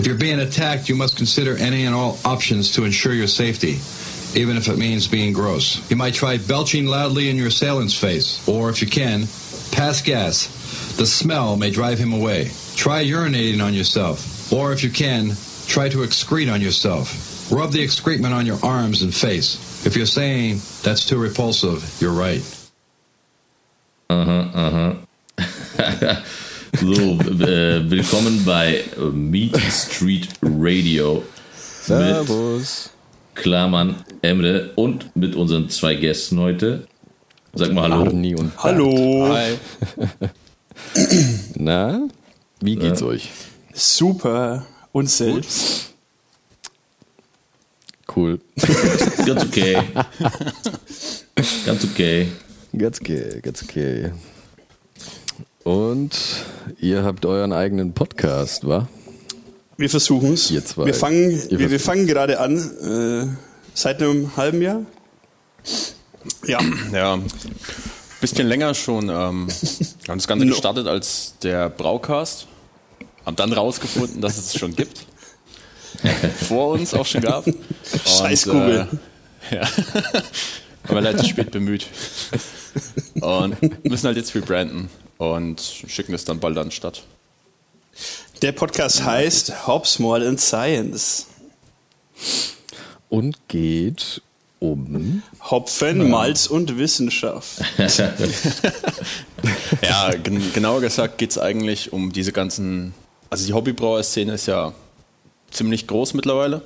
If you're being attacked, you must consider any and all options to ensure your safety, even if it means being gross. You might try belching loudly in your assailant's face, or if you can, pass gas. The smell may drive him away. Try urinating on yourself, or if you can, try to excrete on yourself. Rub the excrement on your arms and face. If you're saying that's too repulsive, you're right. Uh-huh, uh-huh. Aha, aha. So, äh, willkommen bei Meat Street Radio. Servus. Mit Klarmann, Emre und mit unseren zwei Gästen heute. Sag mal Hallo. Arni und Hallo. Hi. Na, wie geht's euch? Super. Und selbst? Cool. Ganz okay. Ganz okay. Ganz okay, ganz okay. Und ihr habt euren eigenen Podcast, wa? Wir versuchen es. Wir fangen, wir, wir fangen gerade an. Äh, seit einem halben Jahr. Ja. Ja, bisschen länger schon. Ähm, wir haben das Ganze No. gestartet als der Braucast. Haben dann rausgefunden, dass es es schon gibt. Vor uns auch schon gab. Und, Scheiß Google. Äh, ja. Haben wir leider spät bemüht. Und müssen halt jetzt rebranden und schicken es dann bald an die Stadt. Der Podcast heißt Hobbs, Mall and Science. Und geht um. Hopfen, Malz und Wissenschaft. Ja, gen genauer gesagt geht es eigentlich um diese ganzen. Also die Hobbybrauer-Szene ist ja ziemlich groß mittlerweile.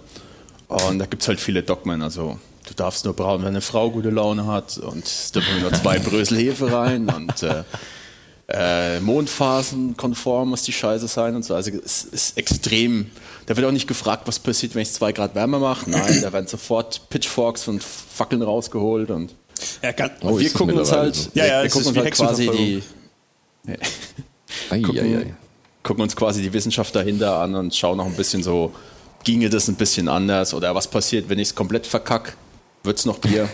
Und da gibt es halt viele Dogmen. Also du darfst nur brauen, wenn eine Frau gute Laune hat und es dürfen nur zwei Brösel Hefe rein und äh, äh, Mondphasen konform muss die Scheiße sein und so. Also es ist extrem. Da wird auch nicht gefragt, was passiert, wenn ich es zwei Grad wärmer mache. Nein, da werden sofort Pitchforks und Fackeln rausgeholt und Ja, kann, Oh, wir gucken uns halt, so? Ja, ja, wir es gucken ist uns halt quasi die. Eieiei. gucken uns quasi die Wissenschaft dahinter an und schauen noch ein bisschen so, ginge das ein bisschen anders oder was passiert, wenn ich es komplett verkack? Wird's noch Bier?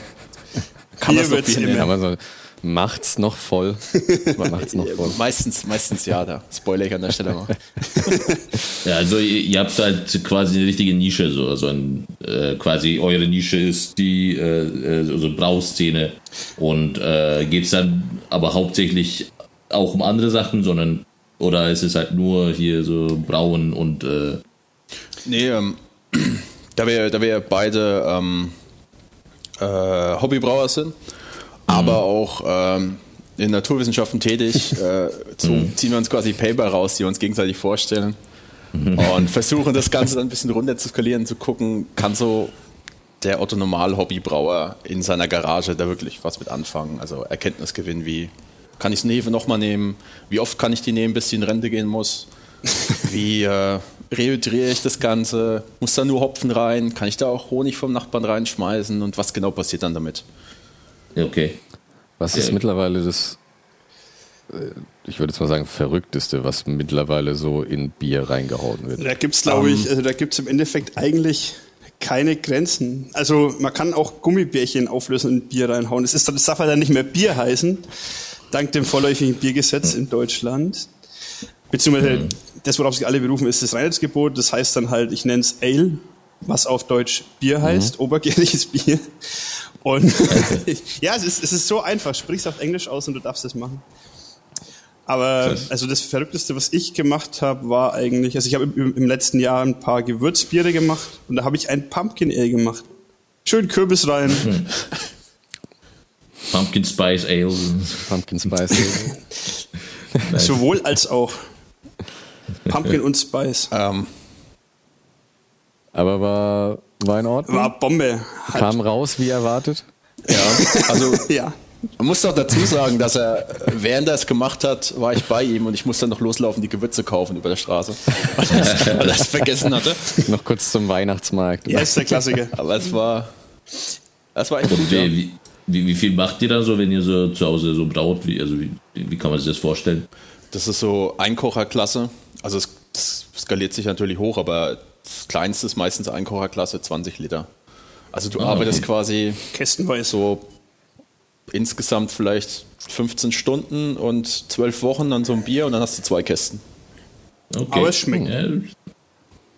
Kann Bier das noch wird's Bier immer. Macht's noch voll. Man macht's noch voll. Meistens, meistens ja, da spoiler ich an der Stelle mal. Ja, also ihr, ihr habt halt quasi eine richtige Nische, so, also ein, äh, quasi eure Nische ist die äh, äh, so so Brauszene und äh, geht es dann aber hauptsächlich auch um andere Sachen, sondern oder ist es halt nur hier so Brauen und äh, Nee, ähm, da wir, da wir beide ähm, äh, Hobbybrauer sind, aber auch ähm, in Naturwissenschaften tätig, äh, zu, ziehen wir uns quasi Paper raus, die wir uns gegenseitig vorstellen und versuchen das Ganze dann ein bisschen runter zu skalieren, zu gucken, kann so der Otto Normal Hobbybrauer in seiner Garage da wirklich was mit anfangen, also Erkenntnisgewinn, wie kann ich eine Hefe nochmal nehmen, wie oft kann ich die nehmen, bis sie in Rente gehen muss, wie äh, rehydriere ich das Ganze? Muss da nur Hopfen rein? Kann ich da auch Honig vom Nachbarn reinschmeißen? Und was genau passiert dann damit? Okay. Was ist Ja. mittlerweile das, äh, ich würde jetzt mal sagen, verrückteste, was mittlerweile so in Bier reingehauen wird? Da gibt's, glaube ich, also da gibt's im Endeffekt eigentlich keine Grenzen. Also man kann auch Gummibärchen auflösen und in Bier reinhauen. Es ist, das darf halt dann nicht mehr Bier heißen, dank dem vorläufigen Biergesetz in Deutschland. Beziehungsweise das, worauf sich alle berufen, ist das Reinheitsgebot. Das heißt dann halt, ich nenne es Ale, was auf Deutsch Bier heißt, obergäriges Bier. Und ja, es ist, es ist so einfach. Sprich's auf Englisch aus und du darfst das machen. Aber also das Verrückteste, was ich gemacht habe, war eigentlich, also ich habe im, im letzten Jahr ein paar Gewürzbiere gemacht und da habe ich ein Pumpkin Ale gemacht. Schön Kürbis rein. Pumpkin Spice Ale. Pumpkin Spice. Sowohl als auch. Pumpkin und Spice. Ähm, Aber war, war in Ordnung? War Bombe. Halt. Kam raus wie erwartet? ja, also Ja. man muss doch dazu sagen, dass er, während er es gemacht hat, war ich bei ihm und ich musste dann noch loslaufen, die Gewürze kaufen über der Straße, weil er es vergessen hatte. Noch kurz zum Weihnachtsmarkt. Ja, ist der Klassiker. Aber es war, es war echt gut. Ja. wie, wie, wie, viel macht ihr da so, wenn ihr so zu Hause so braut? Wie, also wie, wie kann man sich das vorstellen? Das ist so Einkocherklasse. Also es, es skaliert sich natürlich hoch, aber das kleinste ist meistens Einkocherklasse 20 Liter. Also du Ah, arbeitest okay. quasi Kästenweise. so insgesamt vielleicht 15 Stunden und 12 Wochen an so einem Bier und dann hast du zwei Kästen. Okay. Aber es schmeckt. Ja,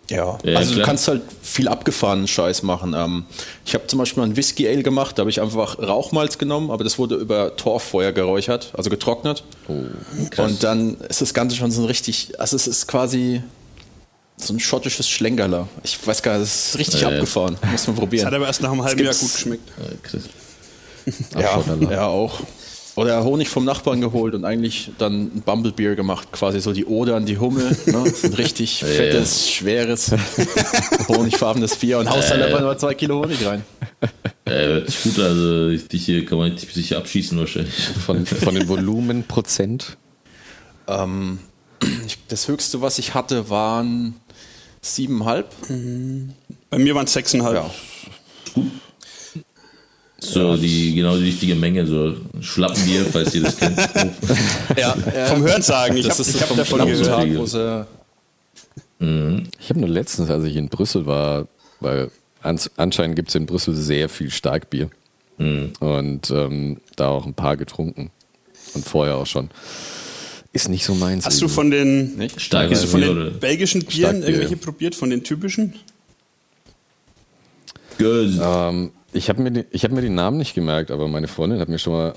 Ja, Ja, also du klar. kannst halt viel abgefahrenen Scheiß machen. Ähm, ich habe zum Beispiel mal ein Whisky Ale gemacht, da habe ich einfach Rauchmalz genommen, aber das wurde über Torffeuer geräuchert, also getrocknet. Und dann ist das Ganze schon so ein richtig, also es ist quasi so ein schottisches Schlenkerler. Ich weiß gar nicht, das ist richtig Ja, ja. abgefahren. Muss man Das probieren. hat aber erst nach einem halben Jahr gut geschmeckt. Äh, Chris. Ja, ja, auch. Oder Honig vom Nachbarn geholt und eigentlich dann ein Bumblebeer gemacht, quasi so die Ode an die Hummel. Ne? So ein richtig ja. fettes, schweres, honigfarbenes Bier und haust dann einfach nur zwei Kilo Honig rein. Äh, hört sich gut, also dich hier kann man dich sicher abschießen wahrscheinlich. Von, von den Volumenprozent. Ähm, ich, das höchste, was ich hatte, waren siebeneinhalb. Bei mir waren es sechseinhalb. Ja. So die genau die richtige Menge, so Schlappenbier, falls ihr das kennt. Ja, Vom Hörensagen. Ich das habe hab davon gehört. Sie Ich habe nur letztens, als ich in Brüssel war, weil ans, anscheinend gibt es in Brüssel sehr viel Starkbier. Und ähm, da auch ein paar getrunken. Und vorher auch schon. Ist nicht so meins. Hast du von den, nicht? Starkes hast du von den belgischen Bieren Starkbier, irgendwelche probiert? Von den typischen? Girls. Ähm, ich habe mir, ich hab mir die Namen nicht gemerkt, aber meine Freundin hat mir schon mal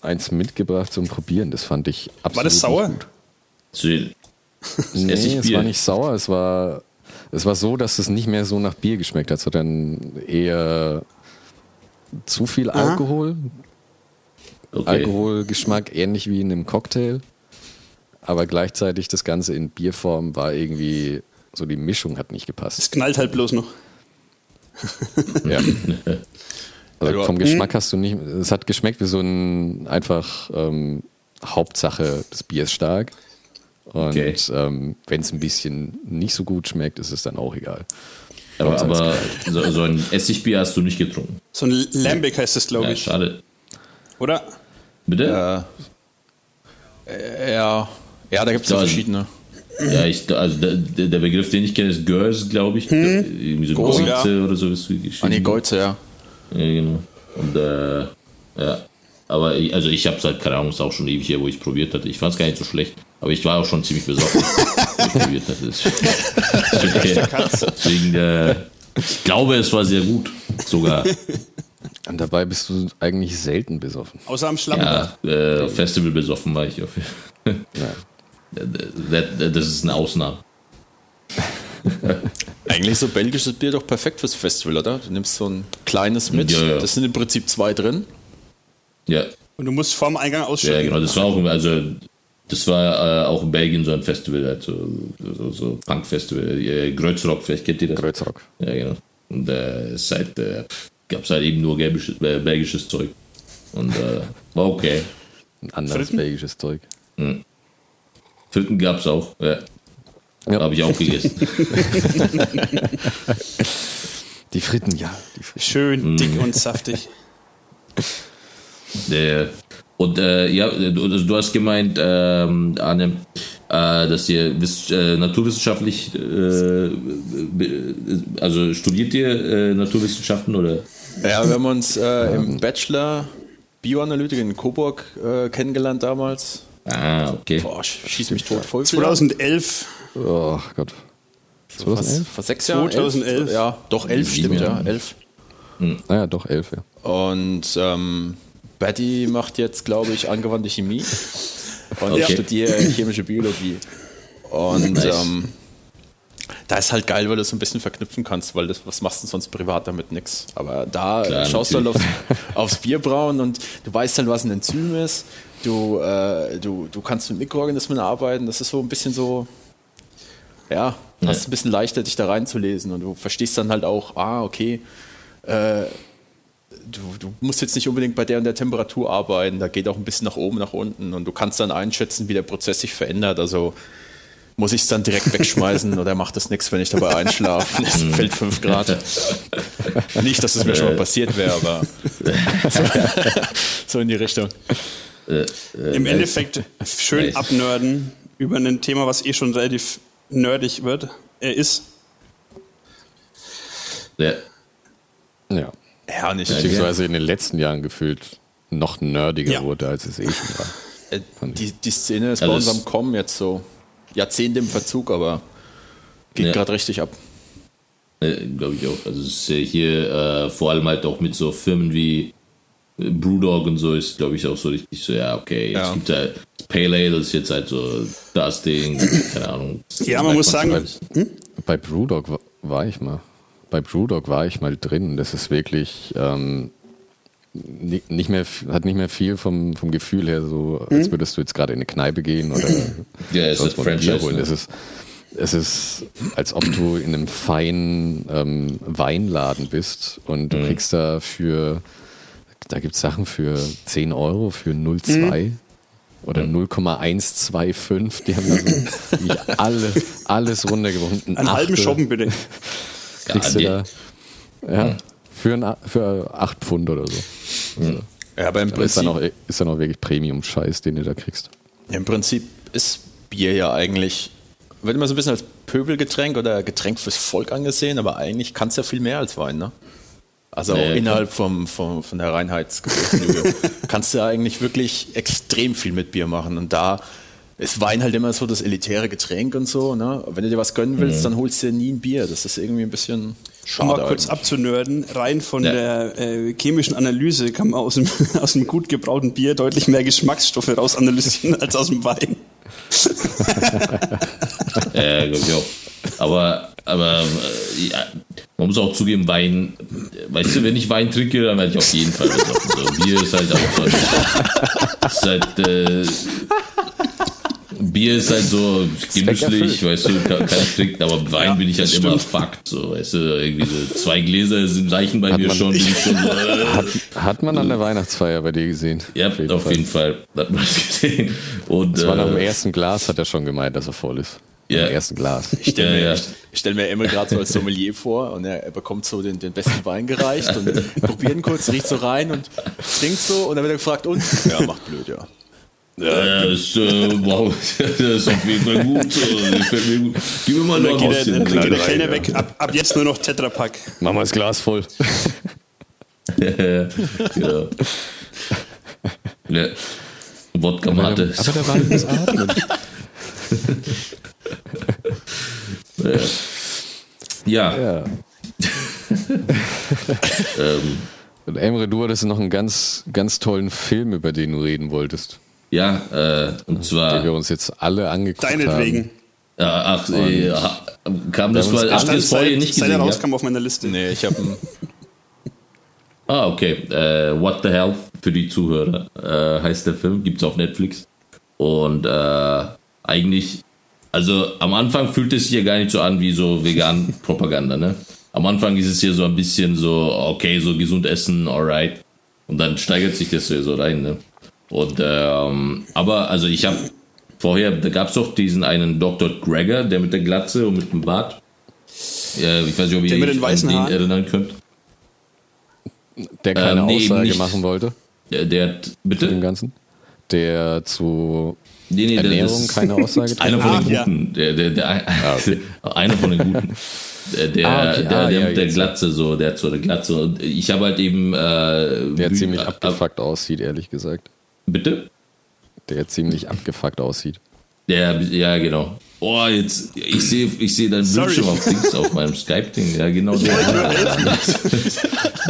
eins mitgebracht zum Probieren. Das fand ich absolut War das sauer? gut. So, Nee, es war nicht sauer. Es war, es war so, dass es nicht mehr so nach Bier geschmeckt hat. Dann eher zu viel Alkohol. Okay. Alkoholgeschmack, ähnlich wie in einem Cocktail. Aber gleichzeitig das Ganze in Bierform war irgendwie, so die Mischung hat nicht gepasst. Es knallt halt bloß noch. Ja. Also Ja, vom Geschmack hast du nicht, es hat geschmeckt wie so ein einfach ähm, Hauptsache, das Bier ist stark. Und Okay. ähm, wenn es ein bisschen nicht so gut schmeckt, ist es dann auch egal. Aber, aber so, so ein Essigbier hast du nicht getrunken. So ein Lambic heißt es, glaube Ja, ich. schade. Oder? Bitte? Äh, ja, ja, da gibt es ja verschiedene. Ja, ich, also der, der Begriff, den ich kenne, ist Girls, glaube ich. Irgendwie so Goize ja. oder so ist wie Ah, nee. Geuze, ja. Ja, genau. Und äh, ja. Aber ich, also ich habe es halt, keine Ahnung, ist auch schon ewig her, wo ich es probiert hatte. Ich fand es gar nicht so schlecht. Aber ich war auch schon ziemlich besoffen, wo ich probiert hatte. Deswegen, äh, ich glaube, es war sehr gut. Sogar. Und dabei bist du eigentlich selten besoffen. Außer am Schlappen. Ja, äh, Festival besoffen war ich auf jeden Ja. Fall. Das ist eine Ausnahme. Eigentlich so belgisches Bier doch perfekt fürs Festival, oder? Du nimmst so ein kleines mit. Ja, ja. Das sind im Prinzip zwei drin. Ja, Und du musst vorm Eingang ja ausschütten. genau. Das war auch, also, das war äh, auch in Belgien so ein Festival, halt, so, so, so Punk-Festival. Äh, Grötzrock, vielleicht kennt ihr das. Kreuzrock. Ja, genau. Und äh, halt, äh, gab es halt eben nur gelbisches, äh, belgisches Zeug. Und äh, war okay. Ein anderes Fritten? belgisches Zeug. Fritten gab es auch. Ja. Ja. Habe ich auch gegessen. Die Fritten, ja. Die Fritten. Schön Mhm. dick und saftig. äh, und äh, ja, du, also du hast gemeint, ähm, Arne, äh, dass ihr wisst, äh, naturwissenschaftlich, äh, also studiert ihr äh, Naturwissenschaften oder? Ja, wir haben uns äh, im Bachelor Bioanalytik in Coburg äh, kennengelernt damals. Ah, okay. Boah, sch- schieß mich tot voll. 2011. Oh Gott. Was, 2011? vor sechs Jahren? 2011. Elf? Ja, doch elf Sieben stimmt, ja, Jahre. elf. Naja, doch, elf, ja. Und ähm, Betty macht jetzt, glaube ich, angewandte Chemie. Und ich studiere chemische Biologie. Und Nice. ähm, da ist halt geil, weil du es so ein bisschen verknüpfen kannst, weil das, was machst du sonst privat damit nix. Aber da Klar, schaust du halt aufs, aufs Bierbrauen und du weißt halt, was ein Enzym ist. Du, äh, du, du kannst mit Mikroorganismen arbeiten. Das ist so ein bisschen so, ja, Ja. hast ein bisschen leichter, dich da reinzulesen und du verstehst dann halt auch, ah, okay, äh, du, du musst jetzt nicht unbedingt bei der und der Temperatur arbeiten, da geht auch ein bisschen nach oben, nach unten und du kannst dann einschätzen, wie der Prozess sich verändert. Also muss ich es dann direkt wegschmeißen oder macht das nichts, wenn ich dabei einschlafe? Es fällt 5 Grad. Nicht, dass es mir schon mal passiert wäre, aber so, in die Richtung. Im Endeffekt schön abnörden über ein Thema, was eh schon relativ nerdig wird. Er ist. Ja. Ja. Ja, nicht. Beziehungsweise in den letzten Jahren gefühlt noch nerdiger Ja. wurde, als es eh schon war. Äh, Die, die Szene ist Also bei uns es- am Kommen jetzt so Jahrzehnte im Verzug, aber Geht ja. gerade richtig ab. Äh, Glaube ich auch. Also es ist ja hier äh, vor allem halt auch mit so Firmen wie äh, Brewdog und so ist, glaube ich, auch so richtig so, ja, okay, jetzt ja. gibt ja Pale Ale, das ist jetzt halt so das Ding, keine Ahnung. Ja, man muss sagen, bei, hm? bei Brewdog war ich mal. Bei Brewdog war ich mal drin. Das ist wirklich ähm, nicht mehr, hat nicht mehr viel vom, vom Gefühl her, so als hm? würdest du jetzt gerade in eine Kneipe gehen oder ja, es ist Franchise. Holen. Ne? Es ist, es ist, als ob du in einem feinen ähm, Weinladen bist und du mhm. kriegst da für, da gibt es Sachen für 10 Euro, für 0,2 mhm. oder 0,125. Die haben da so alle, alles runtergewunken. Einen halben Schoppen bitte. Kriegst ja, du da, ja, für, ein, für 8 Pfund oder so. Also, ja, aber im Prinzip ist dann, auch, ist dann auch wirklich Premium-Scheiß, den du da kriegst. Im Prinzip ist Bier ja eigentlich wird immer so ein bisschen als Pöbelgetränk oder Getränk fürs Volk angesehen, aber eigentlich kann es ja viel mehr als Wein, ne? Also auch nee, innerhalb vom, vom, von der Reinheitsgebotslüge kannst du ja eigentlich wirklich extrem viel mit Bier machen. Und da ist Wein halt immer so das elitäre Getränk und so. Ne? Wenn du dir was gönnen willst, mhm. dann holst du dir nie ein Bier. Das ist irgendwie ein bisschen schade. Um mal kurz eigentlich. abzunörden, rein von ja. der äh, chemischen Analyse kann man aus dem, aus dem gut gebrauten Bier deutlich mehr Geschmacksstoffe raus analysieren als aus dem Wein. ja, glaube ich auch. Aber, aber äh, ja, man muss auch zugeben, Wein, weißt du, wenn ich Wein trinke, dann werde ich auf jeden Fall besoffen. So, Bier ist halt auch so. ist halt, äh, Bier ist halt so genüsslich, weißt du, kann, kann ich trinken, aber Wein ja, bin ich halt immer fucked, so, weißt du, irgendwie so zwei Gläser sind reichen bei hat mir man, schon, ich schon so, äh, hat, hat, man an der Weihnachtsfeier bei dir gesehen? Ja, auf jeden, auf Fall. jeden Fall. Hat man das gesehen. Und, das war nach dem äh, ersten Glas, hat er schon gemeint, dass er voll ist. Ja. Im ersten Glas. Ich stelle mir, ja. stell mir Emil gerade so als Sommelier vor und er, er bekommt so den, den, besten Wein gereicht und probiert ihn kurz, riecht so rein und trinkt so und dann wird er gefragt und? Ja, macht blöd, ja. Ja, das, äh, wow, das ist auf jeden Fall gut. gefällt mir gut. Gib mir mal noch ein aus Dann geht der Kellner weg. Ab, ab jetzt nur noch Tetrapack. Mach mal das Glas voll. ja. ja. Wodka Mate. Aber da war das Atmen. ja. ja. ähm. Und Emre, du hattest noch einen ganz, ganz tollen Film, über den du reden wolltest. Ja, äh, und zwar. Den wir uns jetzt alle angeguckt Deinetwegen. haben. Ja, ach, äh, kam das mal. Habt ihr das vorher nicht gesehen? Seit er rauskam ja? auf meiner Liste. Nee, ich habe Ah, okay. Äh, What the Hell für die Zuhörer äh, heißt der Film. Gibt's auf Netflix. Und äh, eigentlich, also am Anfang fühlt es sich ja gar nicht so an wie so vegan Propaganda, ne? Am Anfang ist es hier so ein bisschen so, okay, so gesund essen, alright. Und dann steigert sich das so rein, ne? Und ähm, aber also ich habe vorher, da gab es doch diesen einen Dr. Gregor, der mit der Glatze und mit dem Bart. Ja, ich weiß nicht, ob ihr den, den erinnern könnt. Der keine ähm, nee, Aussage nicht. machen wollte. Der, der hat, bitte? Zu dem Ganzen. Der zu nee, nee, Ernährung das, keine Aussage Einer von den Guten. Der, der, der, ah, okay. einer von den Guten. Der, der, ah, okay. der, ah, der ja, mit der Glatze, so, der hat so eine Glatze. Und ich habe halt eben. Äh, der ziemlich abgefuckt aussieht, ehrlich gesagt. Bitte? Der ziemlich abgefuckt aussieht. Der, ja, genau. Oh, jetzt, ich sehe ich seh dein Bildschirm auf Dings, auf meinem Skype-Ding. Ja, genau. Der,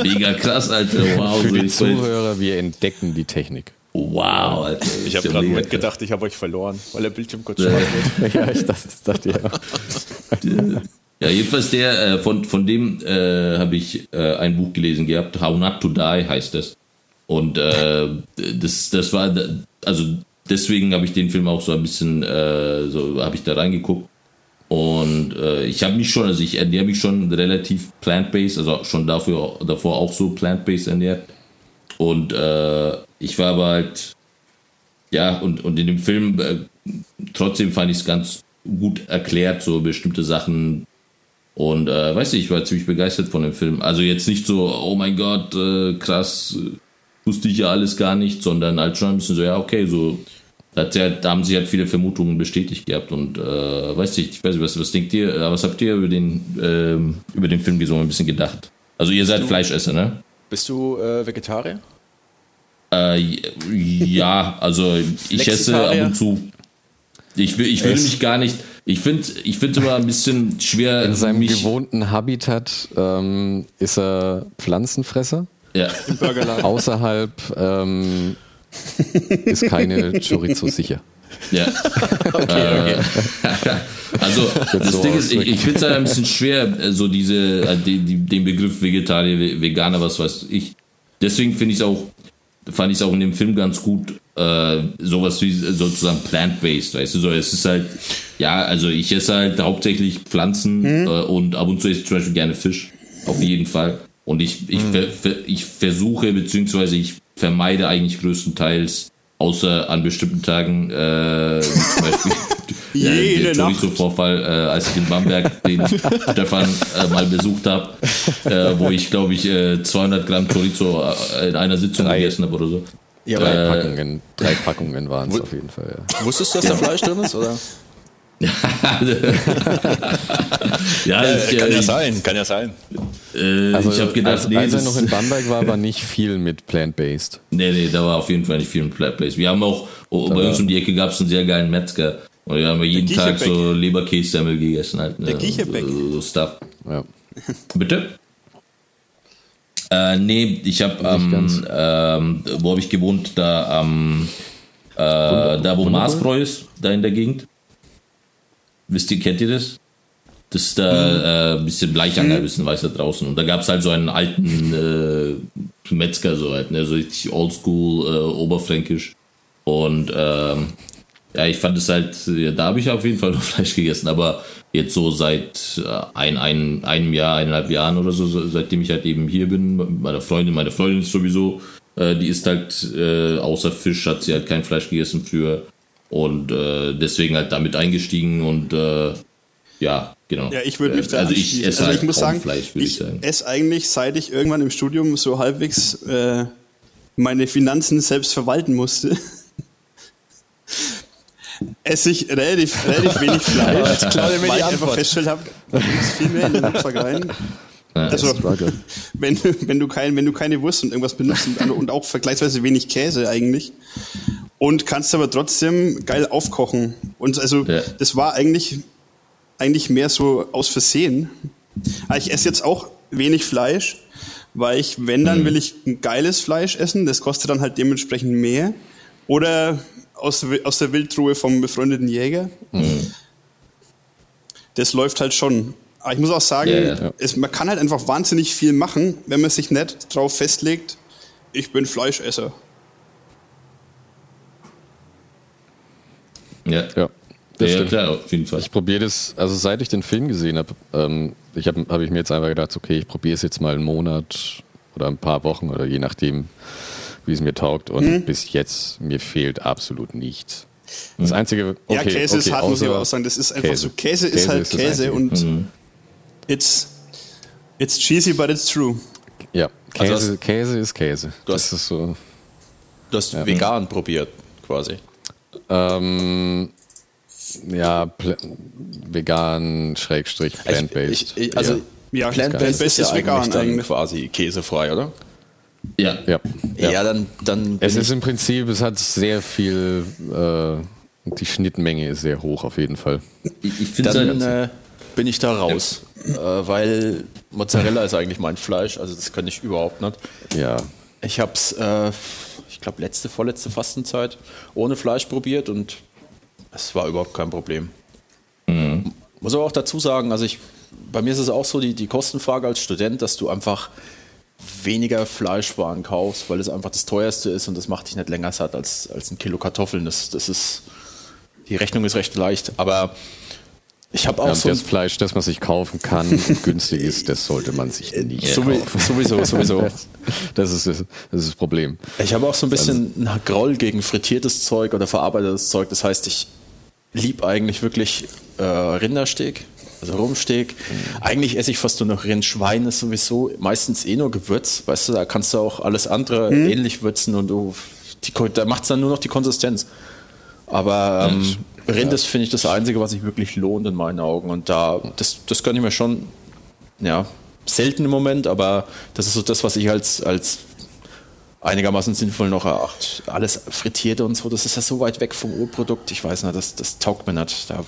Mega krass, Alter. Wow. Für die Zuhörer, wir entdecken die Technik. Wow, Alter. Ich habe gerade mitgedacht, ich habe euch verloren, weil der Bildschirm kurz schwarz wird. ja, ich dachte, das dachte ja. Ja, jedenfalls der, äh, von, von dem äh, habe ich äh, ein Buch gelesen gehabt, How Not to Die heißt das. Und äh, das, das war, also deswegen habe ich den Film auch so ein bisschen, äh, so habe ich da reingeguckt. Und äh, ich habe mich schon, also ich ernähre mich schon relativ plant-based, also schon dafür, davor auch so plant-based ernährt. Und äh, ich war aber halt, ja, und, und in dem Film, äh, trotzdem fand ich es ganz gut erklärt, so bestimmte Sachen. Und äh, weiß ich, ich war ziemlich begeistert von dem Film. Also jetzt nicht so, oh mein Gott, äh, krass, wusste ich ja alles gar nicht, sondern halt schon ein bisschen so, ja, okay, so, da, da haben sie halt viele Vermutungen bestätigt gehabt und äh, weiß nicht, ich weiß nicht, was, was denkt ihr, äh, was habt ihr über den, ähm, über den Film so ein bisschen gedacht? Also ihr seid du, Fleischesser, ne? Bist du äh, Vegetarier? Äh, ja, also ich esse ab und zu. Ich, will, ich würde mich gar nicht. Ich finde ich find immer ein bisschen schwer. In seinem mich, gewohnten Habitat ähm, ist er Pflanzenfresser. Ja. Im Burgerladen. Außerhalb ähm, ist keine Chorizo sicher. Ja. Äh, also das so Ding ist, ich, ich finde es halt ein bisschen schwer, äh, so diese, äh, die, die, den Begriff Vegetarier, Ve- Veganer, was weiß ich. Deswegen finde ich es auch, fand ich es auch in dem Film ganz gut, äh, sowas wie sozusagen plant-based, weißt du, so, es ist halt, ja, also ich esse halt hauptsächlich Pflanzen äh, und ab und zu esse ich zum Beispiel gerne Fisch, auf jeden Fall. Und ich, ich, ver, ver, ich versuche, beziehungsweise ich vermeide eigentlich größtenteils, außer an bestimmten Tagen, äh, wie zum Beispiel Jede der Nacht. Chorizo-Vorfall, äh, als ich in Bamberg den Stefan äh, mal besucht habe, äh, wo ich glaube ich äh, 200 Gramm Chorizo äh, in einer Sitzung Drei. gegessen habe oder so. Ja, Drei aber Packungen, drei Packungen waren es auf jeden Fall. Ja. wusstest du, dass da Fleisch drin ist? Oder? ja, ich, kann äh, ja ich, sein, kann ja sein. äh, ich habe gedacht, als, nee, als er noch in Bamberg war, war nicht viel mit Plant-Based. Nee, nee, da war auf jeden Fall nicht viel im Pla- Place. Wir haben auch, oh, bei uns um die Ecke gab es einen sehr geilen Metzger. Und wir haben jeden Der Tag so. Leberkässemmel gegessen. Halt, ne? Der Giecherbeck. So, so Stuff. Ja. Bitte? Äh, nee, ich habe ähm, ähm, wo habe ich gewohnt? Da am äh, da wo Marsbräu ist, da in der Gegend. Wisst ihr, kennt ihr das? Das ist da äh, ein bisschen Bleichanger, ein bisschen weiter draußen. Und da gab es halt so einen alten äh, Metzger, so halt, ne? so richtig oldschool, äh, oberfränkisch. Und ähm, ja, ich fand es halt, ja, da habe ich auf jeden Fall noch Fleisch gegessen, aber jetzt so seit äh, ein, ein, einem Jahr, eineinhalb Jahren oder so, so, seitdem ich halt eben hier bin, mit meiner Freundin, meine Freundin ist sowieso, äh, die isst halt, äh, außer Fisch hat sie halt kein Fleisch gegessen früher und äh, deswegen halt damit eingestiegen und äh, ja, genau. Ja, ich würde mich da Also ich esse also halt ich muss kaum sagen, Fleisch, würde ich ich sagen. esse eigentlich, seit ich irgendwann im Studium so halbwegs äh, meine Finanzen selbst verwalten musste, esse ich relativ, relativ wenig Fleisch, klar weil ich einfach festgestellt habe, da ist viel mehr in den Rucksack rein. Also, wenn, wenn, du kein, wenn du keine Wurst und irgendwas benutzt und, und auch vergleichsweise wenig Käse eigentlich und kannst aber trotzdem geil aufkochen. Und also Ja. das war eigentlich, eigentlich mehr so aus Versehen. Aber ich esse jetzt auch wenig Fleisch, weil ich, wenn, dann will ich ein geiles Fleisch essen. Das kostet dann halt dementsprechend mehr. Oder aus, aus der Wildtruhe vom befreundeten Jäger. Das läuft halt schon. Aber ich muss auch sagen, Ja, ja. Es, man kann halt einfach wahnsinnig viel machen, wenn man sich nicht drauf festlegt, ich bin Fleischesser. Ja, Ja, das ja, stimmt. klar, auf jeden Fall. Ich probiere das, also seit ich den Film gesehen habe, ähm, ich habe hab ich mir jetzt einfach gedacht, okay, ich probiere es jetzt mal einen Monat oder ein paar Wochen oder je nachdem, wie es mir taugt. Und Mhm. bis jetzt, mir fehlt absolut nichts. Das Einzige, okay, ja, Käse ist okay, hart, muss ich aber auch sagen. Das ist einfach Käse. so. Käse, ist Käse halt ist das Käse und it's, it's cheesy, but it's true. Ja, Käse, Also Käse ist Käse. Du Das hast- ist so. Du hast vegan probiert, quasi. Ähm, ja, vegan, Schrägstrich, plant-based. Ich, ich, also, Ja, Plant-based ist ja ist vegan eigentlich dann eigentlich. quasi käsefrei, oder? ja, ja. Ja, ja. dann, dann Es ist im Prinzip, es hat sehr viel, äh, die Schnittmenge ist sehr hoch auf jeden Fall. ich, ich finde dann halt, äh, bin ich da raus. Äh, weil Mozzarella ist eigentlich mein Fleisch, also das kann ich überhaupt nicht. Ja, Ich habe es, äh, ich glaube, letzte, vorletzte Fastenzeit ohne Fleisch probiert und es war überhaupt kein Problem. Muss aber auch dazu sagen, also ich, bei mir ist es auch so die, die Kostenfrage als Student, dass du einfach weniger Fleischwaren kaufst, weil es einfach das teuerste ist und das macht dich nicht länger satt als, als ein Kilo Kartoffeln. Das, das ist, die Rechnung ist recht leicht, aber ich habe auch ja so das Fleisch, das man sich kaufen kann und günstig ist, das sollte man sich nicht Sowie- kaufen. sowieso, sowieso. Das, das, ist, das ist das Problem. Ich habe auch so ein bisschen einen Groll gegen frittiertes Zeug oder verarbeitetes Zeug. Das heißt, ich lieb eigentlich wirklich äh, Rindersteak, also Rumsteak. Eigentlich esse ich fast nur noch Rind. Schwein ist sowieso meistens eh nur Gewürz. Weißt du, da kannst du auch alles andere ähnlich würzen und du, die, da macht es dann nur noch die Konsistenz. Aber ähm, Rind ist, finde ich, das Einzige, was sich wirklich lohnt in meinen Augen. Und da, das, das gönne ich mir schon, ja, selten im Moment, aber das ist so das, was ich als, als einigermaßen sinnvoll noch eracht. Alles frittiert und so, das ist ja so weit weg vom Urprodukt. Ich weiß nicht, das, das taugt mir nicht. Da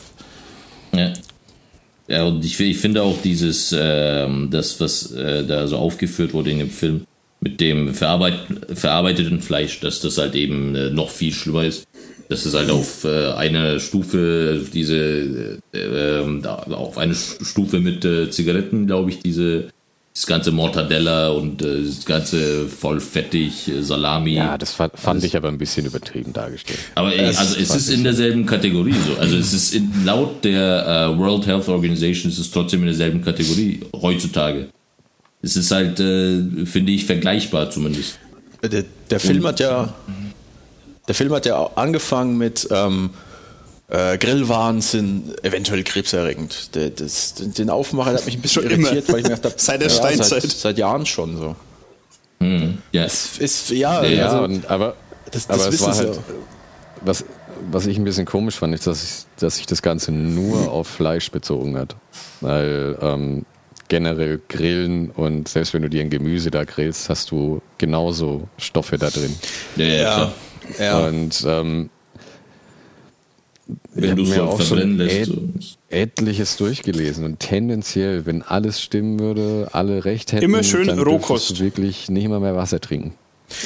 ja. Ja, und ich, ich finde auch dieses, ähm, das, was äh, da so aufgeführt wurde in dem Film, mit dem verarbeit verarbeiteten Fleisch, dass das halt eben äh, noch viel schlimmer ist. Dass es halt auf äh, eine Stufe, diese, äh, ähm, auf eine Stufe mit äh, Zigaretten, glaube ich, diese das ganze Mortadella und äh, das ganze voll fettig äh, Salami. Ja, das fand, fand ich aber ein bisschen übertrieben dargestellt. Aber ey, also es ist in derselben Kategorie so. Also es ist in, laut der uh, World Health Organization ist es trotzdem in derselben Kategorie heutzutage. Es ist halt, äh, finde ich, vergleichbar zumindest. Der, der Film hat ja, der Film hat ja angefangen mit ähm, äh, Grillwaren sind eventuell krebserregend. Der, das, den Aufmacher hat mich ein bisschen schon irritiert, immer. weil ich mir gedacht habe, seit der ja, Steinzeit. Seit, seit, Jahren schon so. Hm, ja. Es ist, ja, ja also, und, aber, das, das aber es war halt, ja. was, was ich ein bisschen komisch fand, ist, dass, ich, dass sich das Ganze nur auf Fleisch bezogen hat. Weil ähm, generell Grillen und selbst wenn du dir ein Gemüse da grillst, hast du genauso Stoffe da drin. Ja, ja. Ja. Und ähm, wenn du es auch verbrennen lässt. etliches durchgelesen und tendenziell, wenn alles stimmen würde, alle recht hätten, immer schön dann Rohkost. du wirklich nicht mal mehr Wasser trinken.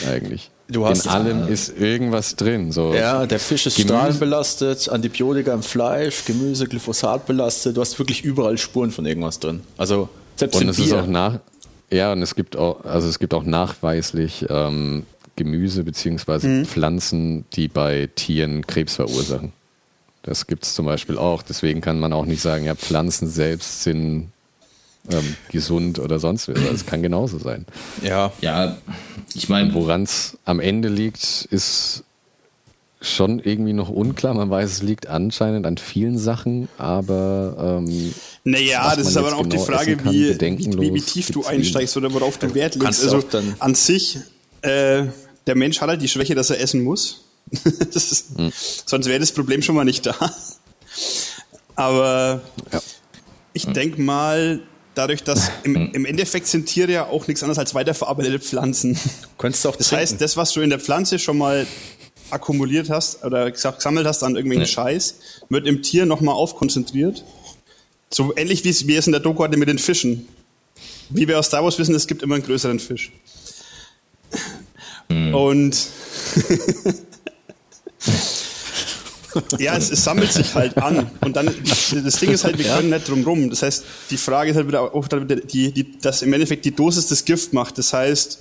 Eigentlich. Du hast In allem ist irgendwas drin. So ja, der Fisch ist strahlenbelastet, Antibiotika im Fleisch, Gemüse, Glyphosat belastet. Du hast wirklich überall Spuren von irgendwas drin. Also selbst und im es Bier. ist auch nach, ja, und es gibt auch, also es gibt auch nachweislich ähm, Gemüse bzw. Mhm. Pflanzen, die bei Tieren Krebs verursachen. Das gibt es zum Beispiel auch. Deswegen kann man auch nicht sagen, ja, Pflanzen selbst sind ähm, gesund oder sonst was. Es kann genauso sein. Ja, ja. Ich meine, woran es am Ende liegt, ist schon irgendwie noch unklar. Man weiß, es liegt anscheinend an vielen Sachen, aber ähm, naja, das ist aber auch genau die Frage, kann, wie, wie, wie, tief du einsteigst oder worauf du Wert legst. Also an sich, äh, der Mensch hat halt die Schwäche, dass er essen muss. ist, hm. Sonst wäre das Problem schon mal nicht da. Aber ja. ich hm. denke mal, dadurch, dass im, hm. im, Endeffekt sind Tiere ja auch nichts anderes als weiterverarbeitete Pflanzen. Könntest du auch das trinken. heißt, das, was du in der Pflanze schon mal akkumuliert hast oder gesammelt hast an irgendwelchen ja. Scheiß, wird im Tier nochmal aufkonzentriert. So ähnlich wie wir es in der Doku hatten mit den Fischen. Wie wir aus Star Wars wissen, es gibt immer einen größeren Fisch. Mhm. Und ja, es, es, sammelt sich halt an. Und dann, das Ding ist halt, wir können nicht drum rum. Das heißt, die Frage ist halt wieder auch, die, die, dass im Endeffekt die Dosis das Gift macht. Das heißt,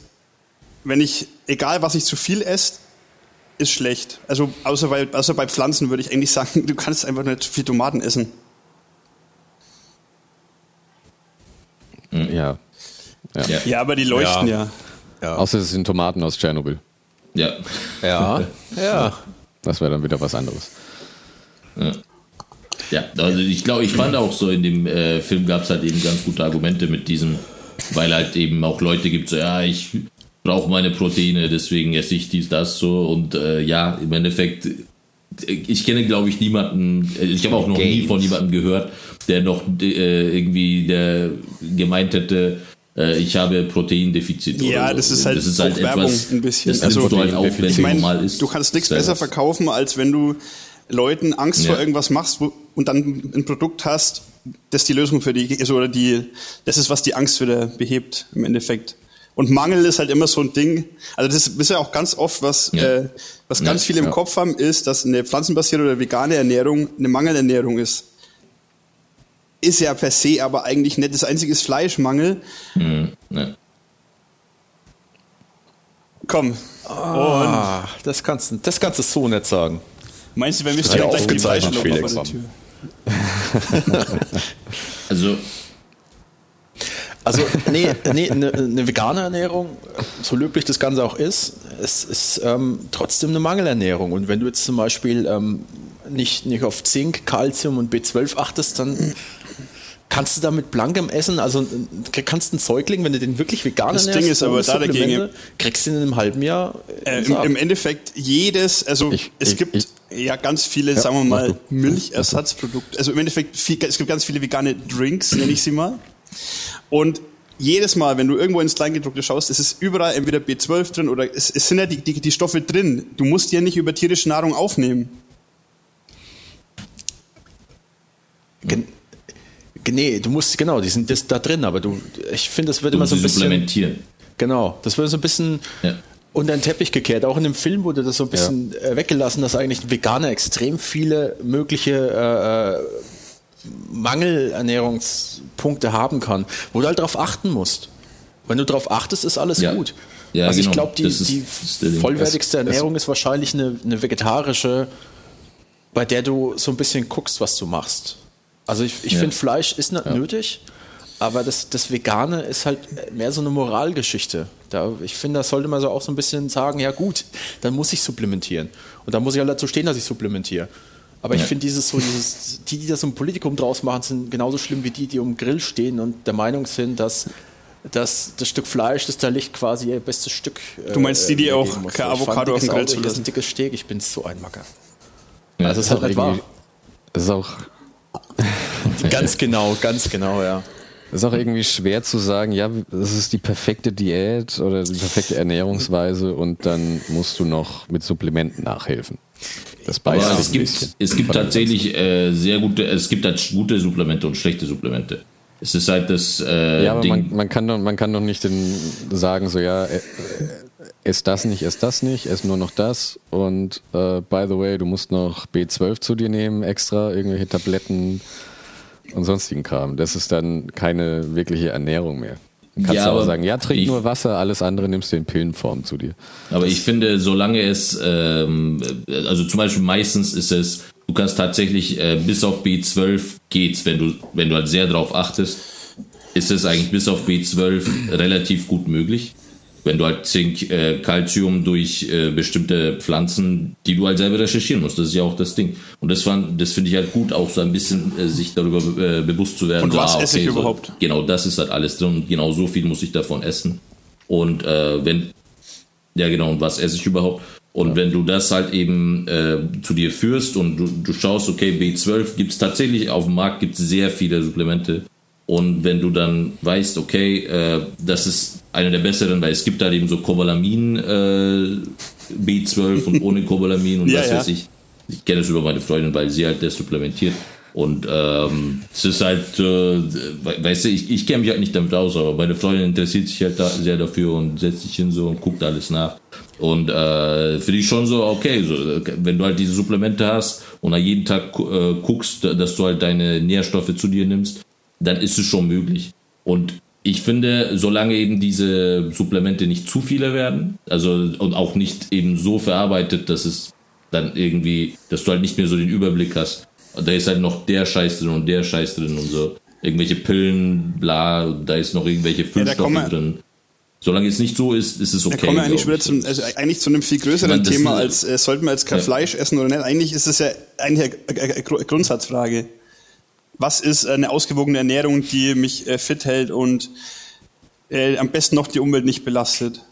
wenn ich, egal was ich zu viel esse, ist schlecht. Also, außer bei, außer bei Pflanzen würde ich eigentlich sagen, du kannst einfach nicht viel Tomaten essen. Hm. Ja. Ja, ja aber die leuchten ja. ja. Ja. Außer es sind Tomaten aus Tschernobyl. Ja. Ja. ja. Das wäre dann wieder was anderes. Ja. Ja, also ich glaube, ich fand auch so in dem äh, Film gab es halt eben ganz gute Argumente mit diesem, weil halt eben auch Leute gibt, so ja, ich brauche meine Proteine, deswegen esse ich dies, das so und äh, ja, im Endeffekt, ich kenne glaube ich niemanden, äh, ich habe auch noch Games. nie von jemandem gehört, der noch äh, irgendwie der gemeint hätte, äh, ich habe Proteindefizit. Ja, das ist halt, das ist halt Werbung etwas, ein bisschen. Das also, du halt auf, wenn ich mein, normal ist. Du kannst nichts besser verkaufen, als wenn du Leuten Angst ja. vor irgendwas machst wo, und dann ein Produkt hast, das die Lösung für die ist oder die, das ist, was die Angst wieder behebt im Endeffekt. Und Mangel ist halt immer so ein Ding. Also das ist ja auch ganz oft, was, ja. äh, was ganz ja, viele im Kopf haben, ist, dass eine pflanzenbasierte oder vegane Ernährung eine Mangelernährung ist ist ja per se aber eigentlich nicht das einzige Fleischmangel. Mhm, ne. Komm. Oh, das, kannst, das kannst du so nicht sagen. Meinst du, wenn wir es direkt aufgezeichnet, Felix? also. Also, nee, nee eine, eine, vegane Ernährung, so löblich das Ganze auch ist, es ist ähm, trotzdem eine Mangelernährung. Und wenn du jetzt zum Beispiel ähm, nicht, nicht auf Zink, Kalzium und B12 achtest, dann Kannst du da mit blankem Essen, also kannst du einen Säugling, wenn du den wirklich vegan Das Ding ist aber da dagegen, kriegst du in einem halben Jahr. Äh, im, im, Endeffekt jedes, also ich, es ich, gibt ich, ja ganz viele, ja, sagen wir mal, Milchersatzprodukte. Also im Endeffekt, viel, es gibt ganz viele vegane Drinks, nenne ich sie mal. Und jedes Mal, wenn du irgendwo ins Kleingedruckte schaust, ist es überall entweder B12 drin oder es, es sind ja die, die, die Stoffe drin. Du musst die ja nicht über tierische Nahrung aufnehmen. Gen nee, du musst, genau, die sind das da drin, aber du, ich finde, das wird Du immer so ein bisschen. supplementieren. Genau, das wird so ein bisschen Ja. unter den Teppich gekehrt. Auch in dem Film wurde das so ein bisschen äh, weggelassen, dass eigentlich ein Veganer extrem viele mögliche äh, äh, Mangelernährungspunkte haben kann, wo du halt darauf achten musst. Wenn du darauf achtest, ist alles Ja. gut. Ja, also ich genau. glaube, die, die vollwertigste Ernährung ist wahrscheinlich eine, eine vegetarische, bei der du so ein bisschen guckst, was du machst. Also ich, ich Ja. finde, Fleisch ist nicht nötig, aber das, das Vegane ist halt mehr so eine Moralgeschichte. Da, ich finde, da sollte man so auch so ein bisschen sagen, ja gut, dann muss ich supplementieren. Und dann muss ich halt dazu stehen, dass ich supplementiere. Aber ich Ja. finde dieses so, dieses, die, die da so ein Politikum draus machen, sind genauso schlimm wie die, die um Grill stehen und der Meinung sind, dass, dass das Stück Fleisch, das da liegt, quasi ihr bestes Stück. äh, Du meinst die, die äh, auch kein Avocado auf dickes den Grill zu Das ist lassen. ein dickes Steak, ich bin so ein Macker. Ja. Also, das ist halt nicht wahr. Das ist auch, Ganz genau, ganz genau, ja. ist auch irgendwie schwer zu sagen, ja, das ist die perfekte Diät oder die perfekte Ernährungsweise und dann musst du noch mit Supplementen nachhelfen. Das beißt Aber sich es gibt, es gibt tatsächlich äh, sehr gute, es gibt halt gute Supplemente und schlechte Supplemente. Es ist halt das äh, Ja, aber Ding. man, man, kann doch, man kann doch nicht den, sagen, so ja, äh, ess das nicht, ess das nicht, ess nur noch das. Und äh, by the way, du musst noch B12 zu dir nehmen, extra, irgendwelche Tabletten und sonstigen Kram. Das ist dann keine wirkliche Ernährung mehr. Du kannst Ja, ja, auch aber sagen, ja, trink nur Wasser, alles andere nimmst du in Pillenform zu dir. Aber ich finde, solange es, ähm, also zum Beispiel meistens ist es, du kannst tatsächlich äh, bis auf B12 geht's, wenn du, wenn du halt sehr drauf achtest, ist es eigentlich bis auf B12 relativ gut möglich. Wenn du halt Zink, äh, Calcium durch äh, bestimmte Pflanzen, die du halt selber recherchieren musst, das ist ja auch das Ding. Und das fand, das finde ich halt gut, auch so ein bisschen äh, sich darüber äh, bewusst zu werden. Und so, was ah, esse ich so, überhaupt? Genau, das ist halt alles drin und genau so viel muss ich davon essen. Und äh, wenn, ja, genau. Und was esse ich überhaupt? Und wenn du das halt eben äh, zu dir führst und du, du schaust, okay, B12 gibt es tatsächlich auf dem Markt, gibt es sehr viele Supplemente. Und wenn du dann weißt, okay, äh, das ist eine der besseren, weil es gibt halt eben so Cobalamin äh, B12 und ohne Cobalamin und Ja, was ja. weiß ich. Ich kenne das über meine Freundin, weil sie halt das supplementiert. Und ähm, es ist halt, äh, we- weißt du, ich, ich kenne mich halt nicht damit aus, aber meine Freundin interessiert sich halt da sehr dafür und setzt sich hin so und guckt alles nach. Und äh, finde ich schon so, okay, so, wenn du halt diese Supplemente hast und nach jeden Tag äh, guckst, dass du halt deine Nährstoffe zu dir nimmst, dann ist es schon möglich. Und ich finde, solange eben diese Supplemente nicht zu viele werden, also und auch nicht eben so verarbeitet, dass es dann irgendwie, dass du halt nicht mehr so den Überblick hast. Da ist halt noch der Scheiß drin und der Scheiß drin und so. Irgendwelche Pillen, bla, da ist noch irgendwelche Füllstoffe wir- drin. Solange es nicht so ist, ist es okay. Da kommen wir eigentlich wieder zum, also eigentlich zu einem viel größeren das Thema, als äh, sollten wir jetzt kein Ja. Fleisch essen oder nicht. Eigentlich ist es ja eigentlich eine, eine, eine Gru- Grundsatzfrage. Was ist eine ausgewogene Ernährung, die mich äh, fit hält und äh, am besten noch die Umwelt nicht belastet?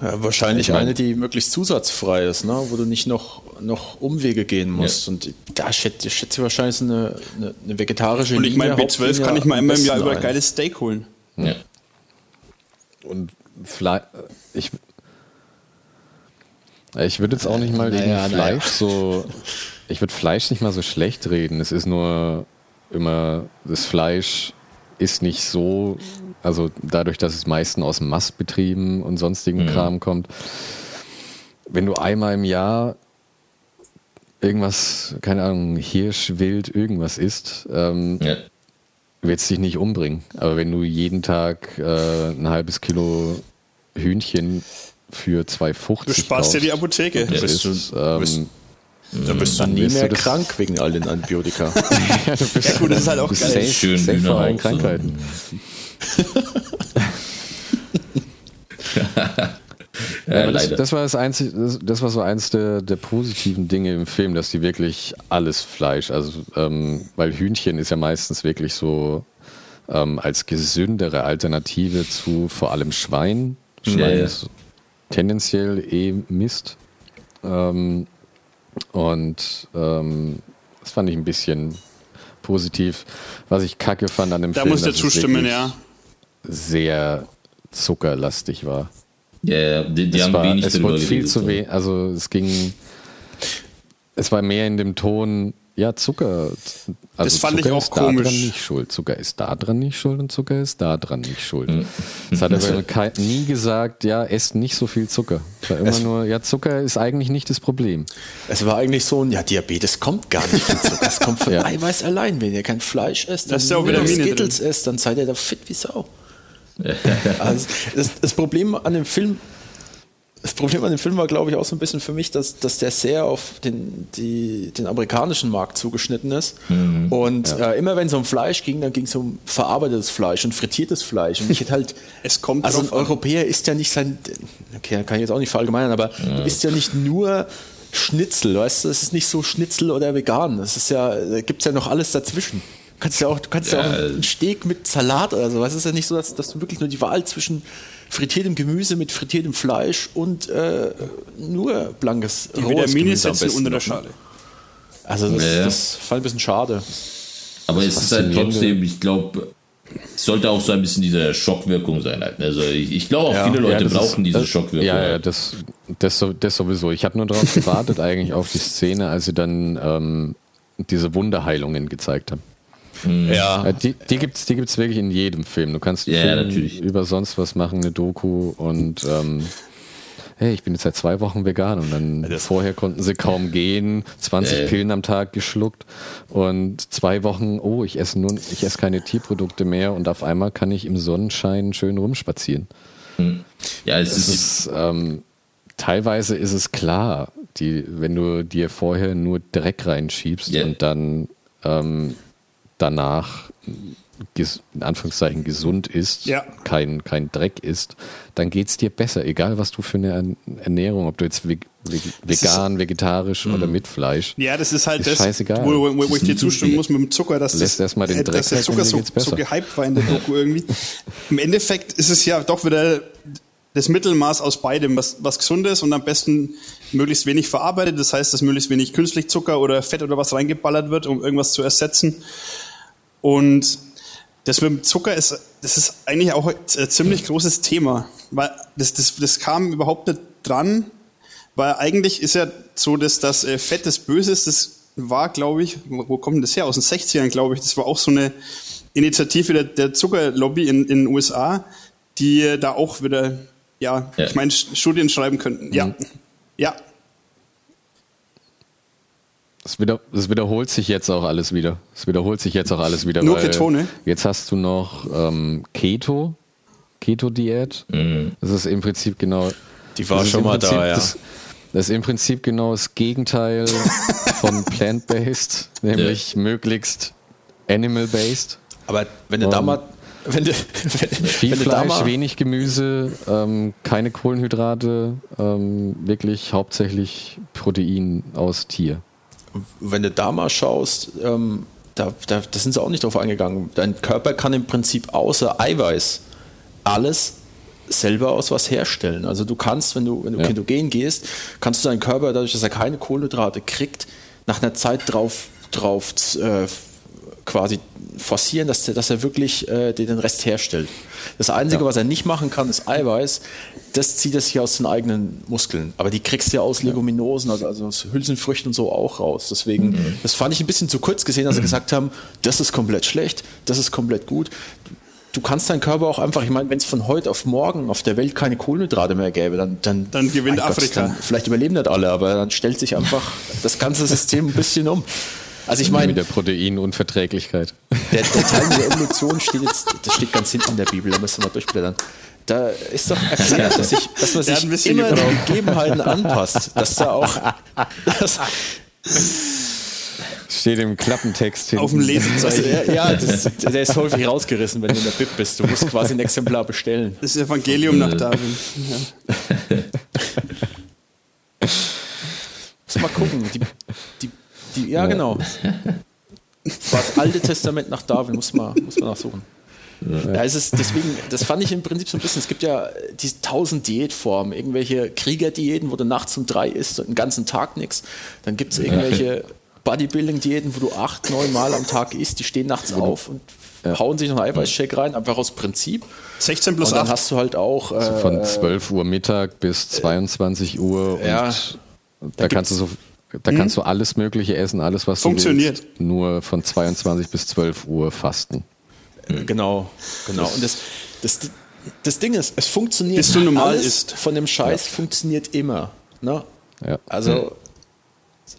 Ja, wahrscheinlich Ich mein- eine, die möglichst zusatzfrei ist, ne? wo du nicht noch, noch Umwege gehen musst. Und da schätze ich schätze wahrscheinlich eine, eine, eine vegetarische Und ich meine, Linie, B12 Hauptlinie kann ich mal einmal im Jahr über ein. geiles Steak holen. Ja. Und Fleisch, ich, ich würde jetzt auch nicht mal Naja, irgendwie naja. Fleisch so, ich würde Fleisch nicht mal so schlecht reden. Es ist nur immer, das Fleisch ist nicht so, also dadurch, dass es meistens aus Mastbetrieben und sonstigen Kram kommt. Wenn du einmal im Jahr irgendwas, keine Ahnung, Hirsch, Wild, irgendwas isst, ähm, Ja. wird es dich nicht umbringen. Aber wenn du jeden Tag äh, ein halbes Kilo Hühnchen für 2,50 Du sparst dir die Apotheke. das bist ist, du- ähm, bist- Da bist du Dann nie du mehr das- krank wegen all den Antibiotika. ja, du bist, Ja, gut, das ist halt auch du geil. safe, Schön safe vor allen. Krankheiten. Ja, Aber das, das war das einzige, das, das war so eins der, der positiven Dinge im Film, dass die wirklich alles Fleisch, also ähm, weil Hühnchen ist ja meistens wirklich so ähm, als gesündere Alternative zu vor allem Schwein. Schwein Ja, ja. ist tendenziell eh Mist. Ähm, und ähm, Das fand ich ein bisschen positiv. Was ich kacke fand an dem da Film, muss ich dass es zustimmen, ja. sehr zuckerlastig war. Ja, ja, die, die es haben war, wenig es wurde viel zu wenig, also es ging, es war mehr in dem Ton, ja, Zucker. Also Das fand ich Zucker auch ist komisch. Da dran nicht schuld. Zucker ist da dran nicht schuld und Zucker ist da dran nicht schuld. Hm. Es hat aber nie gesagt, ja, esst nicht so viel Zucker. Es war immer Es- nur, ja, Zucker ist eigentlich nicht das Problem. Es war eigentlich so ein, ja, Diabetes kommt gar nicht von Zucker. Das kommt von Ja. Eiweiß allein. Wenn ihr kein Fleisch esst, Da ist ja auch nur Vitamine Skittles esst, dann seid ihr da fit wie Sau. also, das, das Problem an dem Film, das Problem an dem Film war, glaube ich, auch so ein bisschen für mich, dass, dass der sehr auf den, die, den amerikanischen Markt zugeschnitten ist. Und äh, immer wenn es um Fleisch ging, dann ging es um verarbeitetes Fleisch und frittiertes Fleisch. Und ich hätte halt. Es kommt Also ein. Europäer ist ja nicht sein. Okay, kann ich jetzt auch nicht verallgemeinern, aber du isst ja nicht nur Schnitzel, weißt du? Es ist nicht so Schnitzel oder vegan. Das ist ja, da gibt es ja noch alles dazwischen. Du kannst ja auch, du kannst ja, Ja. auch einen Steak mit Salat oder so. Es ist ja nicht so, dass, dass du wirklich nur die Wahl zwischen frittiertem Gemüse mit frittiertem Fleisch und äh, nur blankes Die rohes Vitamine Gemüse am sitzen besten unter der ne? Schale. Also das, Ja. das fand ich ein bisschen schade. Aber es ist halt trotzdem, ich glaube, es sollte auch so ein bisschen diese Schockwirkung sein. Halt. Also ich, ich glaube auch Ja. viele Leute das brauchen ist- diese das, Schockwirkung. Ja, ja, halt. das, das, so- das sowieso. Ich habe nur darauf gewartet, eigentlich auf die Szene, als sie dann ähm, diese Wunderheilungen gezeigt haben. Ja. Äh, Die, die gibt es die gibt's wirklich in jedem Film. Du kannst Ja, natürlich. über sonst was machen, eine Doku und ähm, hey, ich bin jetzt seit zwei Wochen vegan und dann das- vorher konnten sie kaum gehen, 20 Äh. Pillen am Tag geschluckt und zwei Wochen, oh, ich esse nun, ich esse keine Tierprodukte mehr und auf einmal kann ich im Sonnenschein schön rumspazieren. ja, es Es ist, ist, ähm, teilweise ist es klar, die, wenn du dir vorher nur Dreck reinschiebst Ja. und dann ähm, danach in Anführungszeichen gesund ist, Ja. kein, kein Dreck ist, dann geht es dir besser, egal was du für eine Ern- Ernährung, ob du jetzt veg veg vegan, vegetarisch oder mit Fleisch. Ja, das ist halt Ist das, scheißegal. wo, wo, wo Das ich ist dir zustimmen muss mit dem Zucker, dass, Lässt das, erst mal den äh, Dreck dass der Zucker so, so gehypt war in der Doku irgendwie. Im Endeffekt ist es ja doch wieder das Mittelmaß aus beidem, was, was gesund ist und am besten möglichst wenig verarbeitet. Das heißt, dass möglichst wenig künstlich Zucker oder Fett oder was reingeballert wird, um irgendwas zu ersetzen. Und das mit dem Zucker ist, das ist eigentlich auch ein ziemlich großes Thema, weil das, das, das kam überhaupt nicht dran, weil eigentlich ist ja so, dass das äh, Fett des Böses, das war, glaube ich, wo kommt denn das her? Aus den 60ern, glaube ich. Das war auch so eine Initiative der, der Zuckerlobby in, in den USA, die äh, da auch wieder, ja, Ja. ich meine, Studien schreiben könnten. Ja, ja, Es, wieder, es wiederholt sich jetzt auch alles wieder. Es wiederholt sich jetzt auch alles wieder. Nur Ketone? Jetzt hast du noch ähm, Keto, Keto-Diät. Das ist im Prinzip genau. Die war schon mal da, Prinzip ja. Das, das ist im Prinzip genau das Gegenteil von plant-based, nämlich möglichst animal-based. Aber wenn du da Ähm, mal. Wenn du, wenn, Viel wenn da Fleisch, wenig Gemüse, ähm, keine Kohlenhydrate, ähm, wirklich hauptsächlich Protein aus Tier. Wenn du da mal schaust, ähm, da, da, da sind sie auch nicht drauf eingegangen. Dein Körper kann im Prinzip außer Eiweiß alles selber aus was herstellen. Also du kannst, wenn du, wenn du Ja. ketogen gehst, kannst du deinen Körper, dadurch, dass er keine Kohlenhydrate kriegt, nach einer Zeit drauf, drauf äh, quasi forcieren, dass, der, dass er wirklich äh, den Rest herstellt. Das Einzige, Ja. was er nicht machen kann, ist Eiweiß. Das zieht er sich aus den eigenen Muskeln. Aber die kriegst du ja aus Leguminosen, also, also aus Hülsenfrüchten und so auch raus. Deswegen, das fand ich ein bisschen zu kurz gesehen, dass sie gesagt haben, das ist komplett schlecht, das ist komplett gut. Du kannst deinen Körper auch einfach, ich meine, wenn es von heute auf morgen auf der Welt keine Kohlenhydrate mehr gäbe, dann, dann, Dann gewinnt Afrika. dann, vielleicht überleben nicht alle, aber dann stellt sich einfach das ganze System ein bisschen um. Also ich meine, Mit der Proteinunverträglichkeit. der, der Teil mit der Evolution steht jetzt, das steht ganz hinten in der Bibel, da müssen wir mal durchblättern. Da ist doch erklärt, dass, ich, dass man sich immer den gebraucht. Gegebenheiten anpasst. Dass da auch. Das, Steht im Klappentext hinten. auf dem Lesezeichen. ja, ja das, der ist häufig rausgerissen, wenn du in der Bib bist. Du musst quasi ein Exemplar bestellen. Das Evangelium nach Darwin. Ja. Muss mal gucken. Die, die, die, ja, genau. Das Alte Testament nach Darwin, muss man, muss man nachsuchen. Da ist es, deswegen, das fand ich im Prinzip so ein bisschen, es gibt ja diese tausend Diätformen, irgendwelche Kriegerdiäten, wo du nachts um drei isst und den ganzen Tag nichts. Dann gibt es irgendwelche Bodybuilding-Diäten, wo du acht, neun Mal am Tag isst, die stehen nachts auf und ja. hauen sich noch einen Eiweißshake rein, einfach aus Prinzip. 16 plus und dann 8. hast du halt auch. Also von 12 äh, Uhr Mittag bis 22 Uhr ja, und da, da kannst du so. Da kannst hm? du alles Mögliche essen, alles, was Funktioniert. du willst. Nur von 22 bis 12 Uhr fasten. Genau, genau. Und das, das, das Ding ist, es funktioniert. Bis du normal ist. Von dem Scheiß ja. funktioniert immer. Ne? Ja. Also,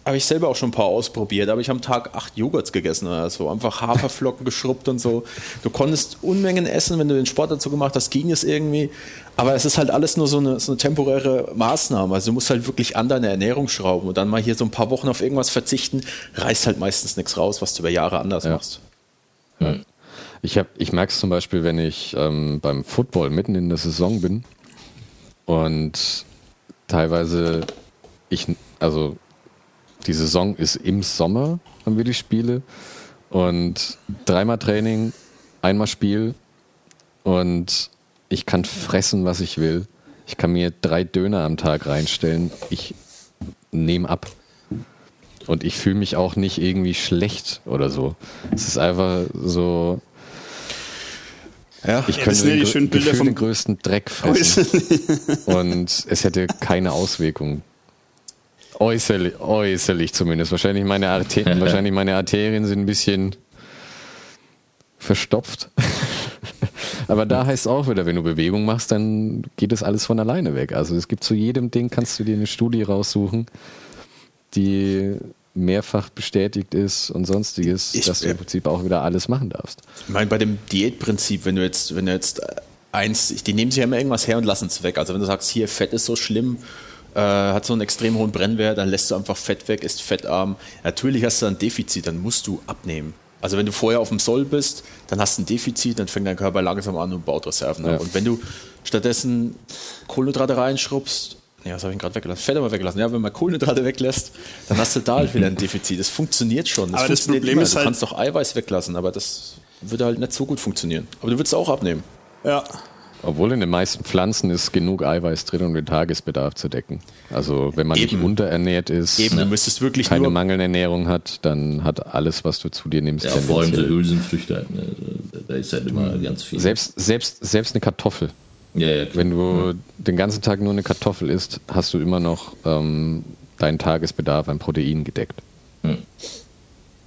habe ich selber auch schon ein paar ausprobiert, aber ich habe am Tag acht Joghurts gegessen oder so. Einfach Haferflocken geschrubbt und so. Du konntest Unmengen essen, wenn du den Sport dazu gemacht hast, ging es irgendwie. Aber es ist halt alles nur so eine, so eine temporäre Maßnahme. Also du musst halt wirklich an deine Ernährung schrauben und dann mal hier so ein paar Wochen auf irgendwas verzichten, reißt halt meistens nichts raus, was du über Jahre anders ja. machst. Ja. Ich, ich merke es zum Beispiel, wenn ich ähm, beim Football mitten in der Saison bin und teilweise ich, also die Saison ist im Sommer, haben wir die Spiele. Und dreimal Training, einmal Spiel. Und ich kann fressen, was ich will. Ich kann mir drei Döner am Tag reinstellen. Ich nehme ab. Und ich fühle mich auch nicht irgendwie schlecht oder so. Es ist einfach so. Ja, ich ja, könnte den, schönen Bilder vom den größten Dreck fressen. und es hätte keine Auswirkungen. Äußerlich, äußerlich zumindest. Wahrscheinlich meine, Arterien, wahrscheinlich meine Arterien sind ein bisschen verstopft. Aber da heißt es auch wieder, wenn du Bewegung machst, dann geht das alles von alleine weg. Also es gibt zu jedem Ding, kannst du dir eine Studie raussuchen, die mehrfach bestätigt ist und sonstiges, ich, dass du im Prinzip auch wieder alles machen darfst. Ich meine, bei dem Diätprinzip, wenn du jetzt, wenn du jetzt eins, die nehmen sich ja immer irgendwas her und lassen es weg. Also wenn du sagst, hier Fett ist so schlimm, äh, hat so einen extrem hohen Brennwert, dann lässt du einfach Fett weg, ist fettarm. Natürlich hast du ein Defizit, dann musst du abnehmen. Also wenn du vorher auf dem Soll bist, dann hast du ein Defizit, dann fängt dein Körper langsam an und baut Reserven ja. ab. Und wenn du stattdessen Kohlenhydrate reinschrubbst, ja, was habe ich gerade weggelassen? Fett aber weggelassen. Ja, wenn man Kohlenhydrate weglässt, dann hast du da halt wieder ein Defizit. Das funktioniert schon. Das aber funktioniert das Problem immer. ist halt. Du kannst doch Eiweiß weglassen, aber das würde halt nicht so gut funktionieren. Aber du würdest auch abnehmen. Ja. Obwohl in den meisten Pflanzen ist genug Eiweiß drin, um den Tagesbedarf zu decken. Also wenn man Eben. nicht unterernährt ist, Eben, du müsstest wirklich keine Mangelernährung hat, dann hat alles, was du zu dir nimmst. Ja, vor allem so Hülsenfrüchte, halt, ne? da ist halt immer ganz viel. Selbst, selbst, selbst eine Kartoffel. Ja, ja, Wenn du den ganzen Tag nur eine Kartoffel isst, hast du immer noch ähm, deinen Tagesbedarf an Protein gedeckt. Hm.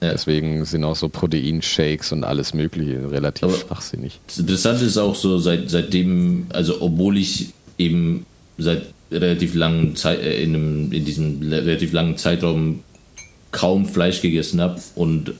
Ja. Deswegen sind auch so Proteinshakes und alles Mögliche relativ Aber schwachsinnig. Das Interessante ist auch so, seit, seitdem, also obwohl ich eben seit relativ langen Zeit, äh, in, einem, in diesem relativ langen Zeitraum kaum Fleisch gegessen habe und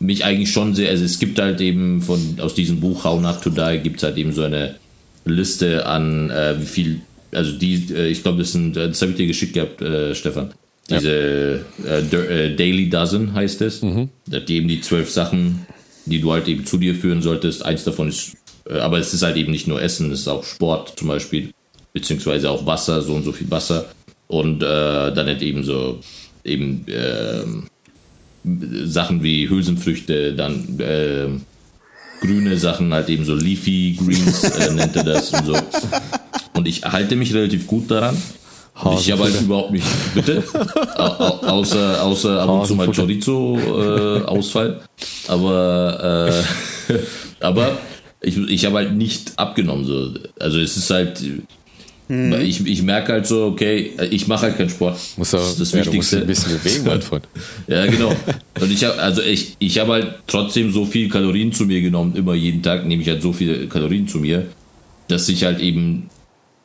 mich eigentlich schon sehr, also es gibt halt eben von aus diesem Buch How Not to Die gibt es halt eben so eine Liste an äh, wie viel, also die, äh, ich glaube, das sind, das habe ich dir geschickt gehabt, äh, Stefan. Diese. Äh, äh, Daily Dozen heißt es. Mhm. Die eben die zwölf Sachen, die du halt eben zu dir führen solltest. Eins davon ist, äh, aber es ist halt eben nicht nur Essen, es ist auch Sport zum Beispiel, beziehungsweise auch Wasser, so und so viel Wasser. Und äh, dann halt eben so eben äh, Sachen wie Hülsenfrüchte, dann äh, grüne Sachen, halt eben so Leafy Greens äh, nennt er das und so. Und ich halte mich relativ gut daran. Ich habe halt überhaupt nicht, bitte, außer, außer ab und zu mal Chorizo-Ausfall. Äh, aber, äh, aber ich, ich habe halt nicht abgenommen. So. Also es ist halt, hm. ich, ich merke halt so, okay, ich mache halt keinen Sport. Muss das ist das ja, Wichtigste. ein bisschen bewegen, mein Freund. ja, genau. Und ich habe, also ich, ich habe halt trotzdem so viel Kalorien zu mir genommen. Immer jeden Tag nehme ich halt so viele Kalorien zu mir, dass ich halt eben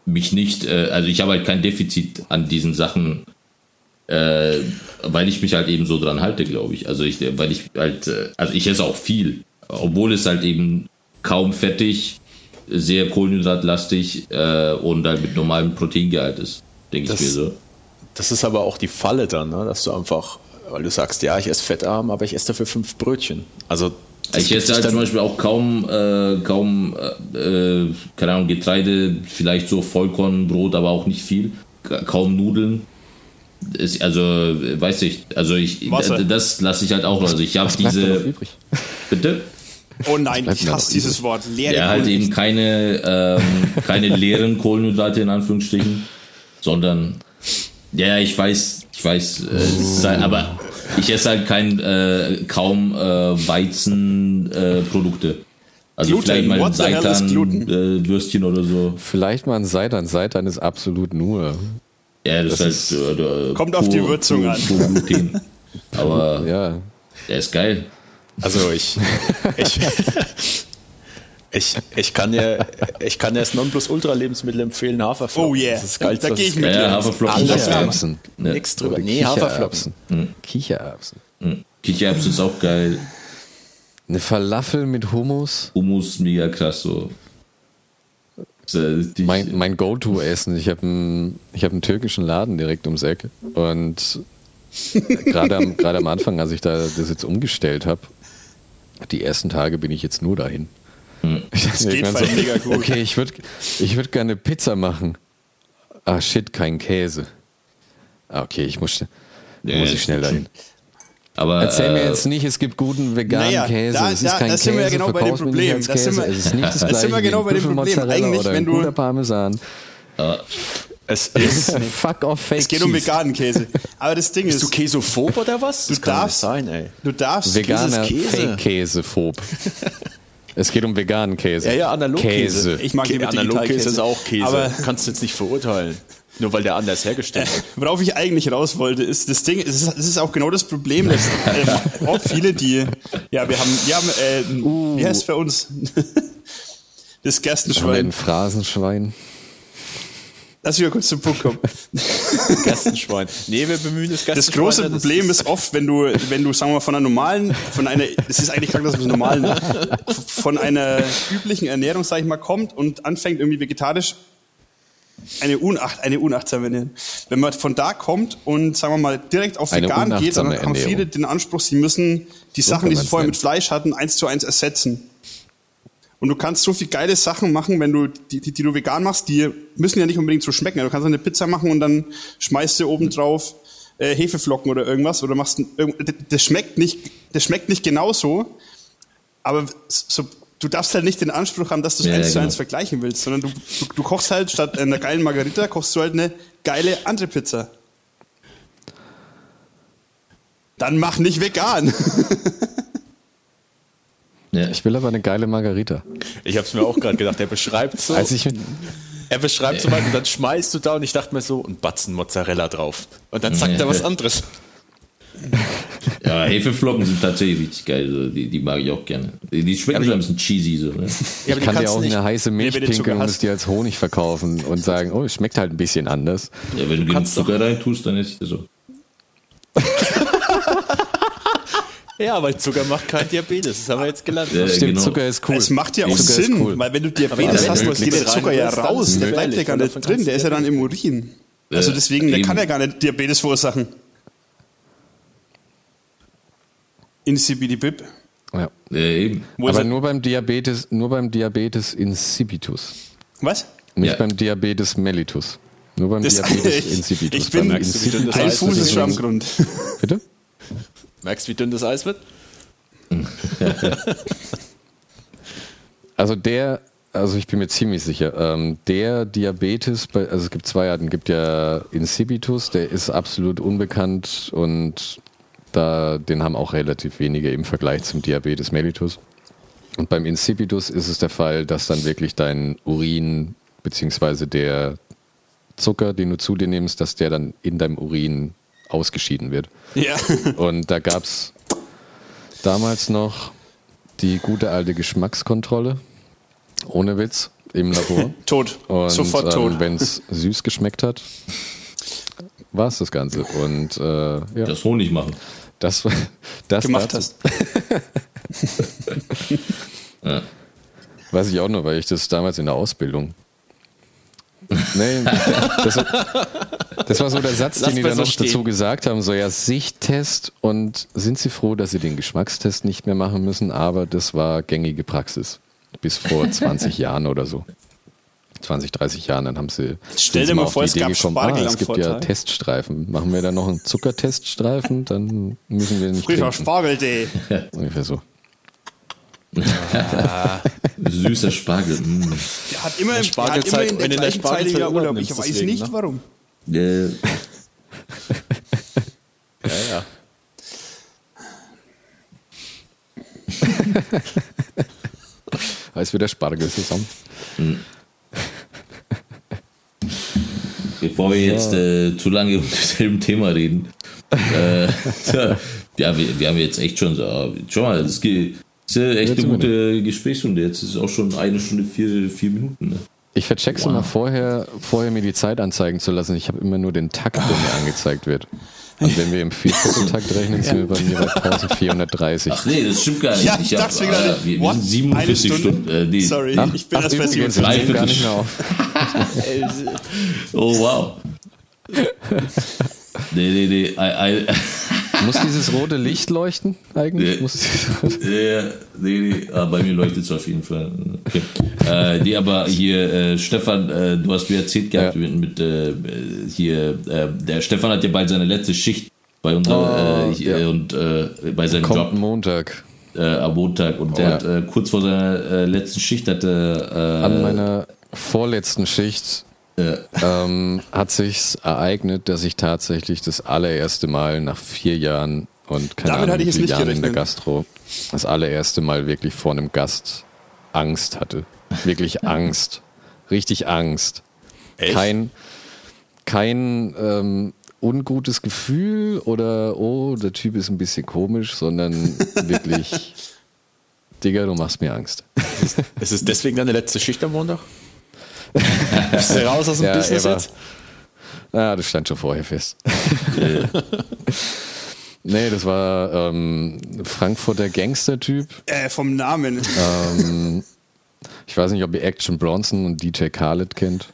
mich nicht, äh, also ich habe halt kein Defizit an diesen Sachen, äh, weil ich mich halt eben so dran halte, glaube ich. Also ich, weil ich halt, äh, also ich esse auch viel, obwohl es halt eben kaum fettig, sehr kohlenhydratlastig äh, und halt mit normalem Proteingehalt ist, denke ich mir so. Das ist aber auch die Falle dann, ne? dass du einfach, weil du sagst, ja, ich esse fettarm, aber ich esse dafür fünf Brötchen. Also ich esse halt zum Beispiel auch kaum, äh, kaum, äh, keine Ahnung, Getreide, vielleicht so Vollkornbrot, aber auch nicht viel. Kaum Nudeln. Ist, also, weiß ich, also ich, Wasser. das lasse ich halt auch. Also ich habe diese. Bitte? Oh nein, ich hasse dieses Wort. Leere ja, halt eben keine, ähm, keine leeren Kohlenhydrate in Anführungsstrichen, sondern, ja, ich weiß, ich weiß, äh, halt, aber ich esse halt kein, äh, kaum äh, Weizenprodukte. Äh, also Gluten. vielleicht mal ein? Seitan-Würstchen oder so. Vielleicht mal ein Seitan. Seitan ist absolut nur. Ja, das, Das ist halt. Äh, Kommt auf die Würzung an. pur Gluten. Aber Ja. der ist geil. Also ich, ich, ich, ich kann ja, ich kann ja das Nonplusultra-Lebensmittel empfehlen, Haferflocken. Oh yeah. Das ist das Geilste, Da was geh es ich mit. Ja, geil. Kichererbsen. Ja. Nix drüber. Nee, Haferflocken. Kichererbsen. Kichererbsen. Kichererbsen ist auch geil. Eine Falafel mit Hummus. Hummus mega krass so. Mein, mein Go-To-Essen. Ich habe einen, ich hab einen türkischen Laden direkt ums Eck. Und gerade am, gerade am Anfang, als ich da das jetzt umgestellt habe, die ersten Tage bin ich jetzt nur dahin. Das geht voll mega gut. Okay, ich würde ich würd gerne Pizza machen. Ah, shit, kein Käse. Ah, okay, ich muss, Ja, muss ich schnell dahin. aber Erzähl mir äh, jetzt nicht, es gibt guten veganen Naja, Käse. da- es da- ist kein da sind wir ja Käse, genau bei dem Problem. nicht Da als sind Käse. wir- es ist nicht das da gleiche sind wir genau bei dem Problem. Eigentlich, oder wenn du- guter Parmesan. Es ist. Fuck off, Fake Es geht um veganen Käse. Aber das Ding Bist du ist, Käsophob oder was? Das Du kann darfst- nicht sein, ey. du darfst Veganer Käse ist Käse. Fake-Käsephob. es geht um veganen Käse. Ja, ja, Analogkäse. Käse. Ich mag lieber Analogkäse ist auch Käse. Aber- kannst du jetzt nicht verurteilen. Nur weil der anders hergestellt wird. Worauf ich eigentlich raus wollte, ist das Ding, es ist, es ist auch genau das Problem, dass ähm, auch viele, die, ja, wir haben, wir haben äh, wie heißt es bei uns? das Gerstenschwein. ein Phrasenschwein? Lass mich mal kurz zum Punkt kommen. Gerstenschwein. Nee, wir bemühen das Das Gerstenschwein. große Problem ist oft, wenn du, wenn du, sagen wir mal, von einer normalen, von einer, es ist eigentlich krank, dass man normalen, von einer üblichen Ernährung, sag ich mal, kommt und anfängt irgendwie vegetarisch eine, Unacht, eine unachtsame Ernährung. Wenn man von da kommt und, sagen wir mal, direkt auf Eine vegan geht, dann haben viele den Anspruch, sie müssen die Sachen, kann die sie vorher nennen. mit Fleisch hatten, eins zu eins ersetzen. Und du kannst so viel geile Sachen machen, wenn du die, die, die du vegan machst, die müssen ja nicht unbedingt so schmecken. Du kannst eine Pizza machen und dann schmeißt du oben drauf äh, Hefeflocken oder irgendwas oder machst das- schmeckt nicht, das schmeckt nicht genauso, aber so, du darfst halt nicht den Anspruch haben, dass du es Ja, eins ja, zu genau. eins vergleichen willst, sondern du, du, du kochst halt statt einer geilen Margarita, kochst du halt eine geile andere Pizza. Dann mach nicht vegan. ja. Ich will aber eine geile Margarita. Ich hab's mir auch gerade gedacht. Er beschreibt so. Als ich, er beschreibt so mal und dann schmeißt du da und ich dachte mir so, ein Batzen Mozzarella drauf. Und dann sagt er was anderes. ja, Hefeflocken sind tatsächlich richtig geil. So. Die, die mag ich auch gerne. Die, die schmecken Ja, so aber ein bisschen cheesy. So, ne? Ja, ich kann dir auch eine heiße Milch du pinkeln und es dir als Honig verkaufen und sagen, oh, es schmeckt halt ein bisschen anders. ja, wenn du genug kannst doch- Zucker rein tust, dann ich das so. Ja, weil Zucker macht kein Diabetes. Das haben wir jetzt gelernt. Ja, Stimmt, genau. Zucker ist cool. Es macht ja auch Zucker Sinn, cool. weil wenn du Diabetes wenn hast, dann geht der Zucker ja raus, der bleibt ja gar nicht drin, der ist ja dann im Diabetes. Urin. Also deswegen, der eben. kann ja gar nicht Diabetes verursachen. Insipidibib. Ja. Äh, eben. Wo Aber er? nur beim Diabetes, nur beim Diabetes insipidus. Was? Nicht Ja. beim Diabetes mellitus. Nur beim Das, Diabetes ich, insipidus. ich bin Beim das ein Fuß ist? ist schon am Grund. Bitte? Merkst du, wie dünn das Eis wird? Also der, also ich bin mir ziemlich sicher, ähm, der Diabetes, bei, also es gibt zwei Arten, gibt ja Insipidus, der ist absolut unbekannt und da, den haben auch relativ wenige im Vergleich zum Diabetes mellitus. Und beim Insipidus ist es der Fall, dass dann wirklich dein Urin beziehungsweise der Zucker, den du zu dir nimmst, dass der dann in deinem Urin ausgeschieden wird. Ja. Und da gab es damals noch die gute alte Geschmackskontrolle. Ohne Witz. Im Labor. Tot. Und Sofort tot. ähm, wenn es süß geschmeckt hat, war es das Ganze. Und äh, ja, Das Honig machen. das, das gemacht dazu. hast. Weiß ich auch nur, weil ich das damals in der Ausbildung. Nee, das, war- das war so der Satz, Lass den die dann so noch stehen. dazu gesagt haben: so ja, Sichttest und sind Sie froh, dass Sie den Geschmackstest nicht mehr machen müssen, aber das war gängige Praxis. Bis vor 20 Jahren oder so. 20, 30 Jahren, dann haben sie. Stell dir mal vor, die es Idee gab gekommen, Spargel ah, es gibt ja Vortag. Teststreifen. Machen wir da noch einen Zuckerteststreifen, dann müssen wir nicht Frischer. Spargel-Day. Ungefähr so. Süßer Spargel. Mm. Der hat immer, der Spargel hat immer in der, wenn gleichen der Zeile ja Urlaub. Ich weiß deswegen, nicht ne? warum. Äh. ja, ja. Als wieder Spargel Mhm. Bevor wir jetzt äh, zu lange um dasselbe Thema reden. äh, ja, wir, wir, haben jetzt echt schon so, äh, schau mal, es geht, das ist ja echt eine gute Gesprächsstunde. Jetzt ist es auch schon eine Stunde, vier, vier Minuten. Ne? Ich vercheck's wow. immer vorher, vorher mir die Zeit anzeigen zu lassen. Ich habe immer nur den Takt, der mir angezeigt wird. Und wenn wir im Viervierteltakt rechnen, sind wir bei mir bei 1430. Ach nee, das stimmt gar nicht. Ja, ich ich hab, äh, wir, wir sind 47 Stunden. Äh, nee. Sorry, ach, ich bin ach, das übrigens, gar nicht mehr auf. oh wow. nee, nee, nee. I, I muss dieses rote Licht leuchten eigentlich? Nee, ja, nee, nee. Ah, bei mir leuchtet es auf jeden Fall. Okay. Äh, nee, aber hier, äh, Stefan, äh, du hast mir erzählt gehabt ja. mit, mit äh, hier, äh, der Stefan hat ja bald seine letzte Schicht bei unserer oh, äh, ja. und bei seinem Kommt Job. Montag. am Montag und oh, der hat kurz vor seiner letzten Schicht hatte an meiner vorletzten Schicht ja. ähm, hat sich ereignet, dass ich tatsächlich das allererste Mal nach vier Jahren und keine Damit Ahnung, wie viele Jahren in der Gastro das allererste Mal wirklich vor einem Gast Angst hatte. Wirklich Angst. Richtig Angst. Echt? Kein, kein ähm, ungutes Gefühl oder oh, der Typ ist ein bisschen komisch, sondern wirklich, Digga, du machst mir Angst. Ist es deswegen deine letzte Schicht am Montag? Bist du raus aus dem ja, Business jetzt? Ja, das stand schon vorher fest. nee, das war ähm, Frankfurter Gangster-Typ. Äh, vom Namen. Ähm, ich weiß nicht, ob ihr Action Bronson und DJ Khaled kennt.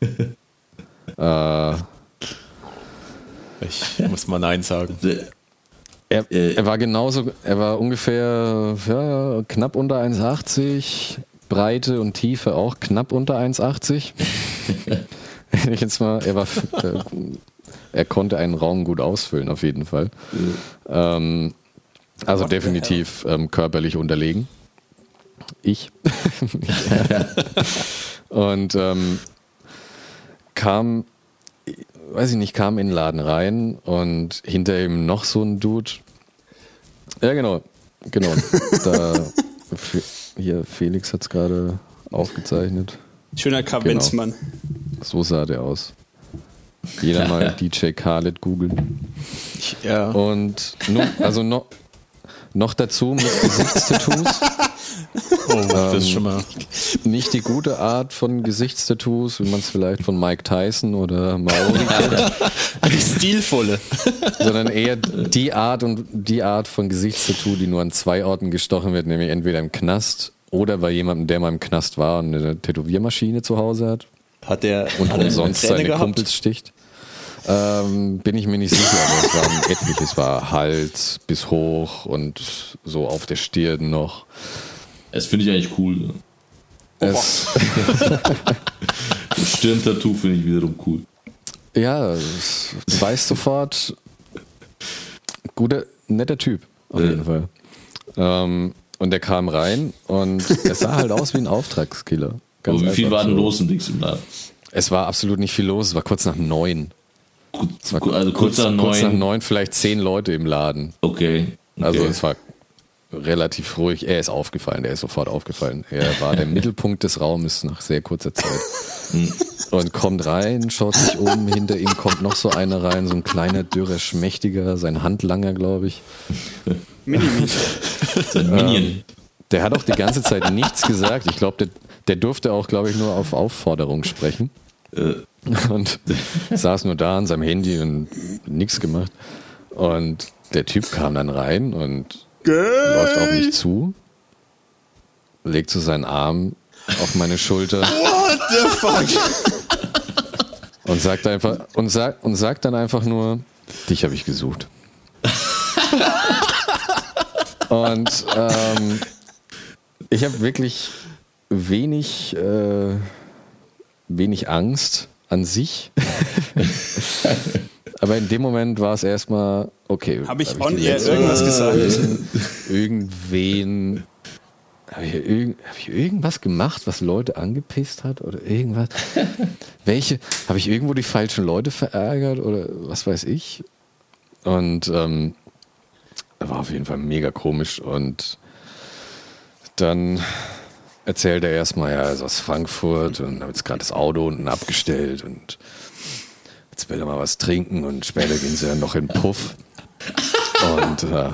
äh, ich muss mal Nein sagen. Er, er, war genauso, er war ungefähr ja, knapp unter 1,80, Breite und Tiefe auch knapp unter 1,80. Wenn ich jetzt mal, er war, äh, er konnte einen Raum gut ausfüllen, auf jeden Fall. Ähm, also What definitiv ähm, körperlich unterlegen. Ich. und ähm, kam, weiß ich nicht, kam in den Laden rein und hinter ihm noch so ein Dude. Ja, genau. Genau. Da hier, Felix hat es gerade aufgezeichnet. Schöner Kavenzmann. Genau. So sah der aus. Jeder mal DJ Khaled googeln. Ja. Und no, also no, noch dazu mit Gesichtstattoos. Oh, ähm, das ist schon mal. Nicht die gute Art von Gesichtstattoos, wie man es vielleicht von Mike Tyson oder Maori kennt. Die stilvolle. Sondern eher die Art und die Art von Gesichtstattoo, die nur an zwei Orten gestochen wird, nämlich entweder im Knast oder bei jemandem, der mal im Knast war und eine Tätowiermaschine zu Hause hat. Hat der und hat umsonst seine gehabt? Kumpels sticht. Ähm, bin ich mir nicht sicher, aber es waren etliche. Es war Hals bis hoch und so auf der Stirn noch. Das finde ich eigentlich cool. Es Stirn-Tattoo finde ich wiederum cool. Ja, du weißt sofort, guter, netter Typ, auf jeden Fall. Ähm, und der kam rein und es sah halt aus wie ein Auftragskiller. Ganz wie viel war denn los im Dings im Laden? Es war absolut nicht viel los, es war kurz nach neun. Also kurz, kurz, nach neun. Kurz nach neun, vielleicht zehn Leute im Laden. Okay. okay. Also es war relativ ruhig. Er ist aufgefallen, er ist sofort aufgefallen. Er war der Mittelpunkt des Raumes nach sehr kurzer Zeit. Hm. Und kommt rein, schaut sich um, hinter ihm kommt noch so einer rein, so ein kleiner, dürrer, schmächtiger, sein Handlanger, glaube ich. Minion. Ähm, der hat auch die ganze Zeit nichts gesagt. Ich glaube, der, der durfte auch, glaube ich, nur auf Aufforderung sprechen. Äh. Und saß nur da an seinem Handy und nichts gemacht. Und der Typ kam dann rein und läuft auf mich zu, legt so seinen Arm auf meine Schulter. What the fuck? Und sagt einfach und sagt und sagt dann einfach nur, dich habe ich gesucht. und ähm, ich habe wirklich wenig äh, wenig Angst an sich. Aber in dem Moment war es erstmal, okay. Habe ich hab on air irgendwas gesagt? Irgendwen. Habe ich, irgend, hab ich irgendwas gemacht, was Leute angepisst hat? Oder irgendwas? Welche? Habe ich irgendwo die falschen Leute verärgert? Oder was weiß ich? Und ähm, war auf jeden Fall mega komisch. Und dann erzählt er erstmal, ja, er ist aus Frankfurt und hat jetzt gerade das Auto unten abgestellt und jetzt will er mal was trinken und später gehen sie dann noch in Puff. Und, äh,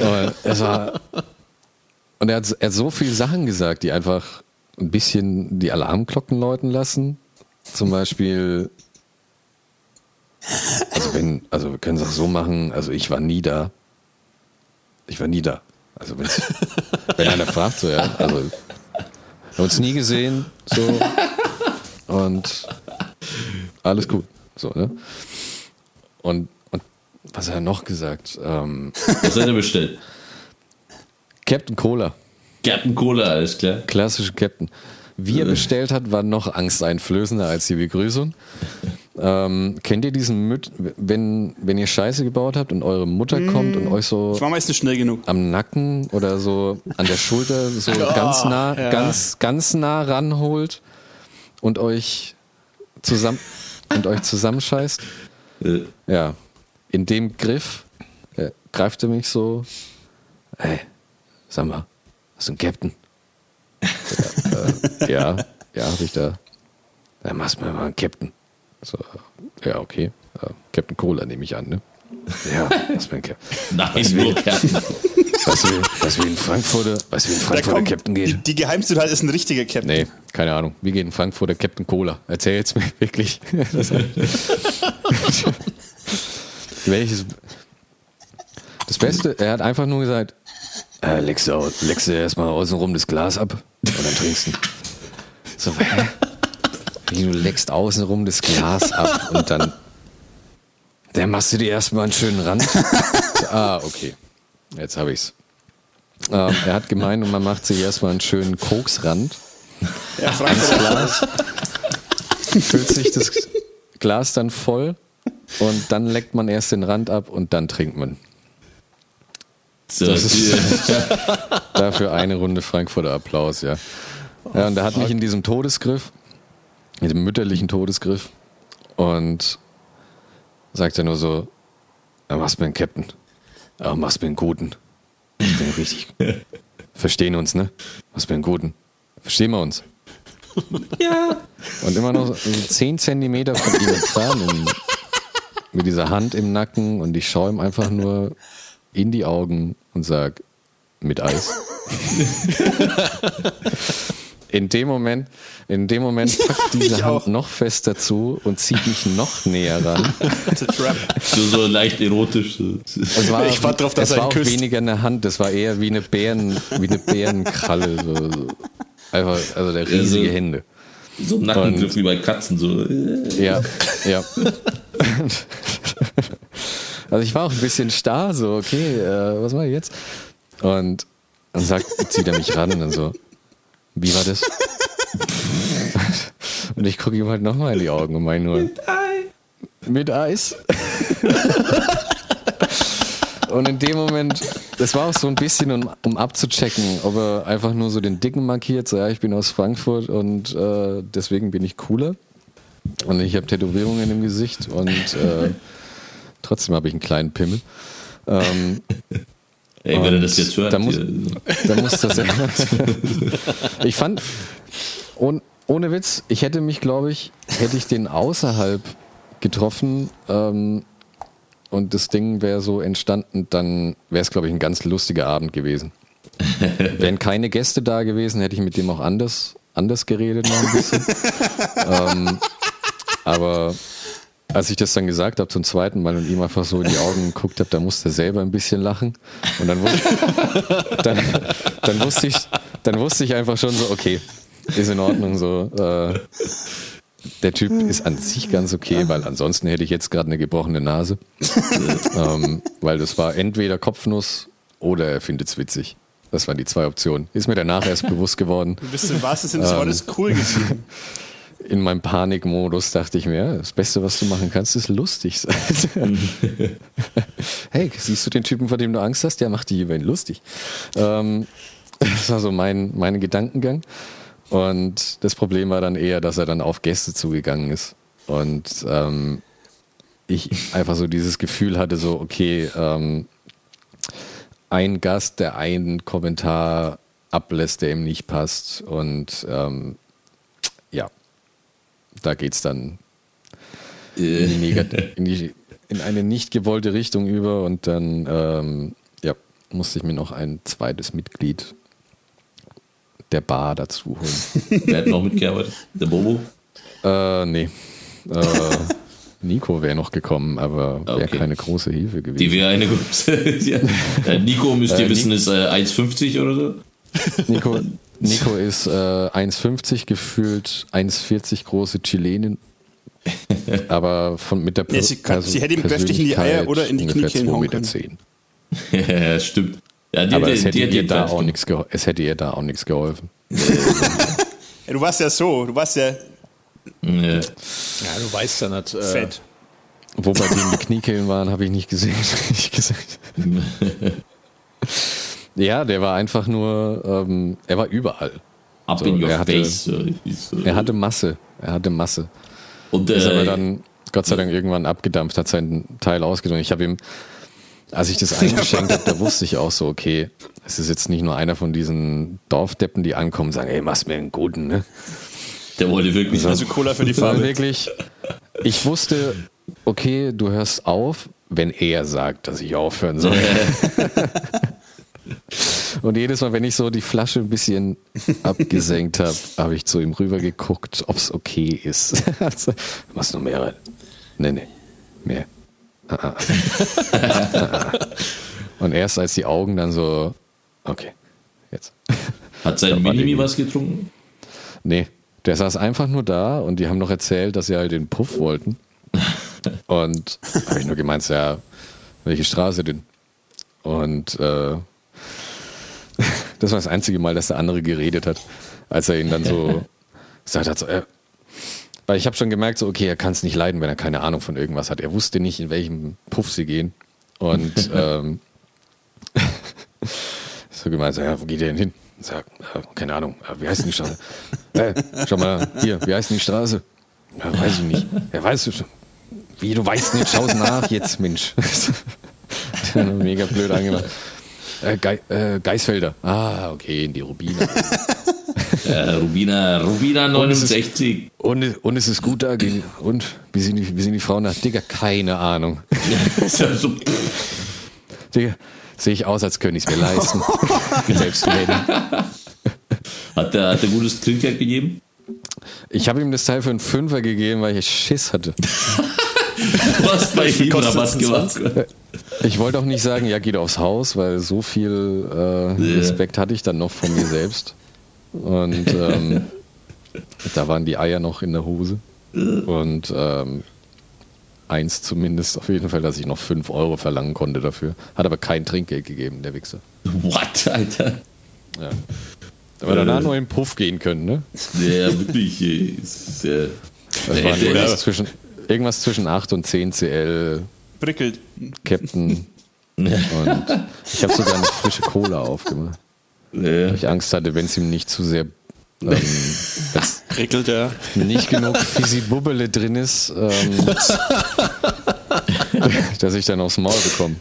es war und er hat, er hat so viele Sachen gesagt, die einfach ein bisschen die Alarmglocken läuten lassen. Zum Beispiel, also wenn, also wir können es auch so machen, also ich war nie da. Ich war nie da. Also wenn einer fragt, so ja, also wir haben uns nie gesehen, so und alles gut, so ne. Und, und was hat er noch gesagt? Ähm, was hat er bestellt? Captain Cola. Captain Cola, alles klar. Klassische Captain. Wie er bestellt hat, war noch angsteinflößender als die Begrüßung. Ähm, kennt ihr diesen Müt, wenn, wenn ihr Scheiße gebaut habt und eure Mutter kommt und euch so Ich war meistens schnell genug. am Nacken oder so an der Schulter so ganz nah, ja. ganz, ganz nah ranholt und euch zusammen und euch zusammenscheißt? Äh, Ja. In dem Griff äh, greift er mich so, hey, sag mal, hast du einen Captain? äh, ja, ja, hab ich da. Dann machst du mir mal einen Captain. So, ja, okay. Äh, Captain Cola nehme ich an, ne? Ja, das bin Captain. Nein, nur Captain. Weißt du, wie- weißt du, wie in Frankfurter, weißt du, wie in Frankfurter Captain die, geht? die Geheimzutat ist ein richtiger Captain. Nee, keine Ahnung. Wie geht in Frankfurter Captain Cola? Erzähl jetzt mir wirklich. Welches? Das Beste, er hat einfach nur gesagt, äh, leckst du, leckst du erstmal außenrum das Glas ab und dann trinkst du. So, hä? Wie du leckst außenrum das Glas ab und dann, dann machst du dir erstmal einen schönen Rand. ah, okay. Jetzt habe ich's. Ähm, er hat gemeint, und man macht sich erstmal einen schönen Koksrand Ja, Frankfurt. Glas, füllt sich das Glas dann voll und dann leckt man erst den Rand ab und dann trinkt man. So, Das ist- Dafür eine Runde Frankfurter Applaus, ja. Ja, und er hat mich in diesem Todesgriff, in diesem mütterlichen Todesgriff und sagt er nur so, ja, machst mir einen Captain. Machst mir einen guten. Ich bin richtig. Verstehen uns, ne? Mir einen guten. Verstehen wir uns? ja. Und immer noch so 10 Zentimeter von ihm entfernt und mit dieser Hand im Nacken und ich schaue ihm einfach nur in die Augen und sag mit Eis. In dem Moment, in dem Moment packt diese Ich Hand auch. noch fester zu und zieht mich noch näher ran. So, so leicht erotisch. Es war, Ich warte drauf, dass es er war auch küsst. weniger eine Hand, das war eher wie eine Bären, wie eine Bärenkralle. So, so. Einfach, also der riesige Also- Hände. So ein Nackengriff wie bei Katzen. So. äh. Ja, ja. Also ich war auch ein bisschen starr, so, okay, äh, was mache ich jetzt? Und dann sagt, zieht er mich ran und dann so, wie war das? Und ich gucke ihm halt nochmal in die Augen und meine nur, mit Eis. Und in dem Moment, das war auch so ein bisschen, um, um abzuchecken, ob er einfach nur so den Dicken markiert, so ja, ich bin aus Frankfurt und äh, deswegen bin ich cooler. Und ich habe Tätowierungen im Gesicht und äh, trotzdem habe ich einen kleinen Pimmel. Ähm, Ey, wenn er das jetzt hört. da muss- da muss das Ich fand, ohne, ohne Witz, ich hätte mich, glaube ich, hätte ich den außerhalb getroffen ähm, und das Ding wäre so entstanden, dann wäre es, glaube ich, ein ganz lustiger Abend gewesen. Wären keine Gäste da gewesen, hätte ich mit dem auch anders, anders geredet noch ein bisschen. ähm, aber als ich das dann gesagt habe zum zweiten Mal und ihm einfach so in die Augen geguckt habe, da musste er selber ein bisschen lachen. Und dann, wus- dann, dann, wusste ich, dann wusste ich einfach schon so, okay, ist in Ordnung so. Äh, der Typ ist an sich ganz okay, weil ansonsten hätte ich jetzt gerade eine gebrochene Nase. ähm, weil das war entweder Kopfnuss oder er findet es witzig. Das waren die zwei Optionen. Ist mir danach erst bewusst geworden. Du bist im wahrsten Sinne des Wortes cool gewesen. In meinem Panikmodus dachte ich mir, das Beste, was du machen kannst, ist lustig sein. hey, siehst du den Typen, vor dem du Angst hast? Der macht dich über ihn lustig. Ähm, das war so mein, mein Gedankengang. Und das Problem war dann eher, dass er dann auf Gäste zugegangen ist. Und ähm, ich einfach so dieses Gefühl hatte, so, okay, ähm, ein Gast, der einen Kommentar ablässt, der ihm nicht passt. Und ähm, da geht es dann in, die in, die, in, eine nicht gewollte Richtung über und dann ähm, ja, musste ich mir noch ein zweites Mitglied der Bar dazu holen. Wer hat noch mitgearbeitet? Der Bobo? Äh, nee. Äh, Nico wäre noch gekommen, aber wäre okay. keine große Hilfe gewesen. Die wäre eine große. ja. Äh, Nico müsst ihr äh, wissen, ist äh, 1,50 oder so? Nico, Nico ist äh, 1,50 gefühlt 1,40 große Chilenin. Aber von, mit der ja, sie, kann, sie hätte ihm kräftig in die Eier oder in die Knie hauen können. ja, stimmt. Ja, die, Aber es, hätte ihr da auch nichts es hätte ihr da auch nichts geholfen. ja, du warst ja so, du warst ja. Ja, ja du weißt ja nicht. Äh, Fett. Wo bei denen die Kniekehlen waren, habe ich nicht gesehen. ich gesagt. ja, der war einfach nur, ähm, er war überall. Up so, in your er hatte, face. Er hatte Masse. Er hatte Masse. Und, äh, ist aber dann Gott sei Dank irgendwann abgedampft, hat seinen Teil ausgedrückt. Ich habe ihm als ich das eingeschenkt habe, da wusste ich auch so, okay, es ist jetzt nicht nur einer von diesen Dorfdeppen, die ankommen und sagen, ey, mach's mir einen guten, ne? Der wollte wirklich. Also Cola für die Farbe. Wirklich, ich wusste, okay, du hörst auf, wenn er sagt, dass ich aufhören soll. Und jedes Mal, wenn ich so die Flasche ein bisschen abgesenkt habe, habe ich zu ihm rüber geguckt, ob es okay ist. also, machst du mehr rein? Nee, nee, mehr. Und erst als die Augen dann so, okay, jetzt. Hat sein Minimi was getrunken? Nee, der saß einfach nur da und die haben noch erzählt, dass sie halt den Puff wollten. Und habe ich nur gemeint, ja, welche Straße denn? Und äh, das war das einzige Mal, dass der andere geredet hat, als er ihn dann so gesagt hat, so, äh, weil ich habe schon gemerkt, so, okay, er kann es nicht leiden, wenn er keine Ahnung von irgendwas hat. Er wusste nicht, in welchem Puff sie gehen. Und ähm, so gemeint, so, ja, wo geht ihr denn hin? Sag, äh, keine Ahnung, äh, wie heißt denn die Straße? Hey, schau mal, hier, wie heißt denn die Straße? Ja, weiß ich nicht. Ja, weißt du schon. Wie, du weißt nicht, schau's nach jetzt, Mensch. Mega blöd angemacht. Äh, Ge äh, Geisfelder. Ah, okay, in die Rubine. Äh, Rubina, Rubina 69. Und es, ist, und, und es ist gut da. Und wie sind die, wie sind die Frauen da? Digga, keine Ahnung. so, Digga, sehe ich aus, als könnte ich es mir leisten. Selbst Hat der, hat der gutes Trinkgeld gegeben? Ich habe ihm das Teil für einen Fünfer gegeben, weil ich Schiss hatte. Was bei ihm Rabatt gemacht? Ich wollte auch nicht sagen, ja, geht aufs Haus, weil so viel äh, Respekt hatte ich dann noch von mir selbst. Und ähm, da waren die Eier noch in der Hose. Und ähm, eins zumindest auf jeden Fall, dass ich noch 5 Euro verlangen konnte dafür. Hat aber kein Trinkgeld gegeben, der Wichser. What, Alter? Ja. Da wir danach nur in den Puff gehen können, ne? Ja, wirklich. Ist, äh, das war irgendwas zwischen, irgendwas zwischen 8 und 10 CL. Prickelt. Captain. und ich habe sogar eine frische Cola aufgemacht. Nee. Weil ich Angst hatte, wenn es ihm nicht zu sehr ähm, Prickelt er. Nicht genug Fisi-Bubbele drin ist, ähm, dass ich dann aufs Maul bekomme.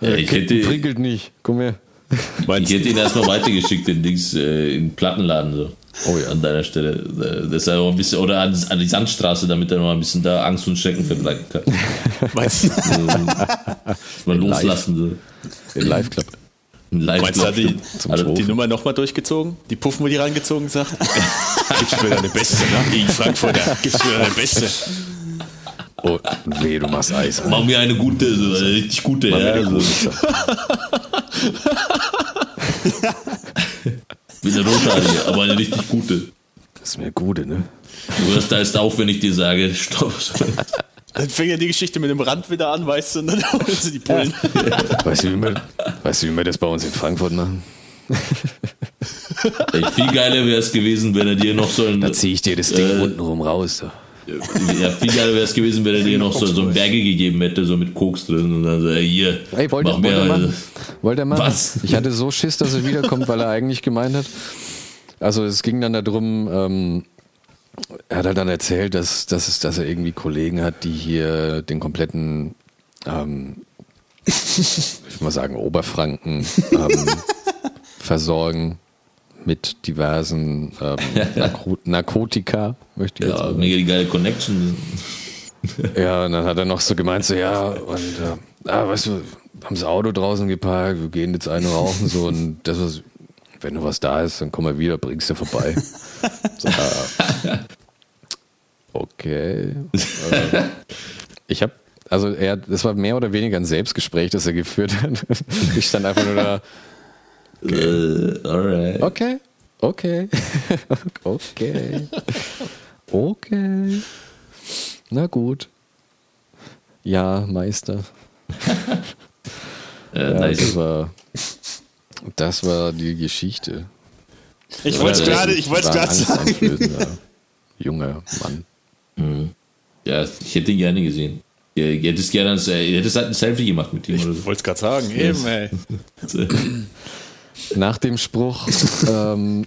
Ja, ich hätte, prickelt nicht, komm her. Ich hätte ihn erstmal weitergeschickt, den Dings äh, in den Plattenladen so. Oh ja. An deiner Stelle. Das ist ja ein bisschen, oder an, an, die Sandstraße, damit er noch ein bisschen da Angst und Schrecken vertragen kann. Weißt du? mal loslassen. So. In Live Club. Live Meinst du, hat die, die Nummer nochmal durchgezogen? Die Puffmutti rangezogen sagt? gibt's mir eine Beste, ne? Die Frankfurter, gibt's mir eine Beste. Oh, weh, du machst Eis. Mach mir eine gute, so eine richtig gute, Mach ja. Also. Wie eine rothaarige, aber eine richtig gute. Das ist mir gute, ne? Du hörst da ist auf, wenn ich dir sage, stopp. Dann fängt ja die Geschichte mit dem Rand wieder an, weißt du, und dann holen sie die Bullen. Weißt, du, wie wir, weißt du, wie wir das bei uns in Frankfurt machen? Ey, viel geiler wäre es gewesen, wenn er dir noch so ein. Da ziehe ich dir das Ding äh, untenrum raus. So. Ja, viel geiler wäre es gewesen, wenn er dir noch so, so ein Berge gegeben hätte, so mit Koks drin und dann so, ey, hier. Ey, wollte, mach wollte, er machen. wollte er machen? Was? Ich hatte so Schiss, dass er wiederkommt, weil er eigentlich gemeint hat. Also es ging dann darum, ähm, er hat halt dann erzählt, dass, dass, es, dass er irgendwie Kollegen hat, die hier den kompletten ähm, ich würde mal sagen, Oberfranken ähm, versorgen mit diversen ähm, Narko Narkotika, möchte ich Ja, jetzt mal mega die geile Connection. Ja, und dann hat er noch so gemeint, so, ja, und, äh, ah, weißt du, haben das Auto draußen geparkt, wir gehen jetzt eine rauchen, so, und das, was, wenn du was da ist, dann komm mal wieder, bringst du vorbei. So, ah, okay. Äh, ich habe, also er, das war mehr oder weniger ein Selbstgespräch, das er geführt hat. Ich stand einfach nur da, Äh, alright. okay, okay, okay, okay. Na gut. Ja, Meister. Äh, Ja, nice. das war, das war die Geschichte. Ich wollte es gerade, ich wollte es War ein gerade sagen. Junger Mann. Ja, ich hätte ihn gerne gesehen. Ihr, hättest gerne ein, ihr hättest halt ein Selfie gemacht mit ihm oder so. Wollte es gerade sagen, eben, ey. Nach dem Spruch, ähm,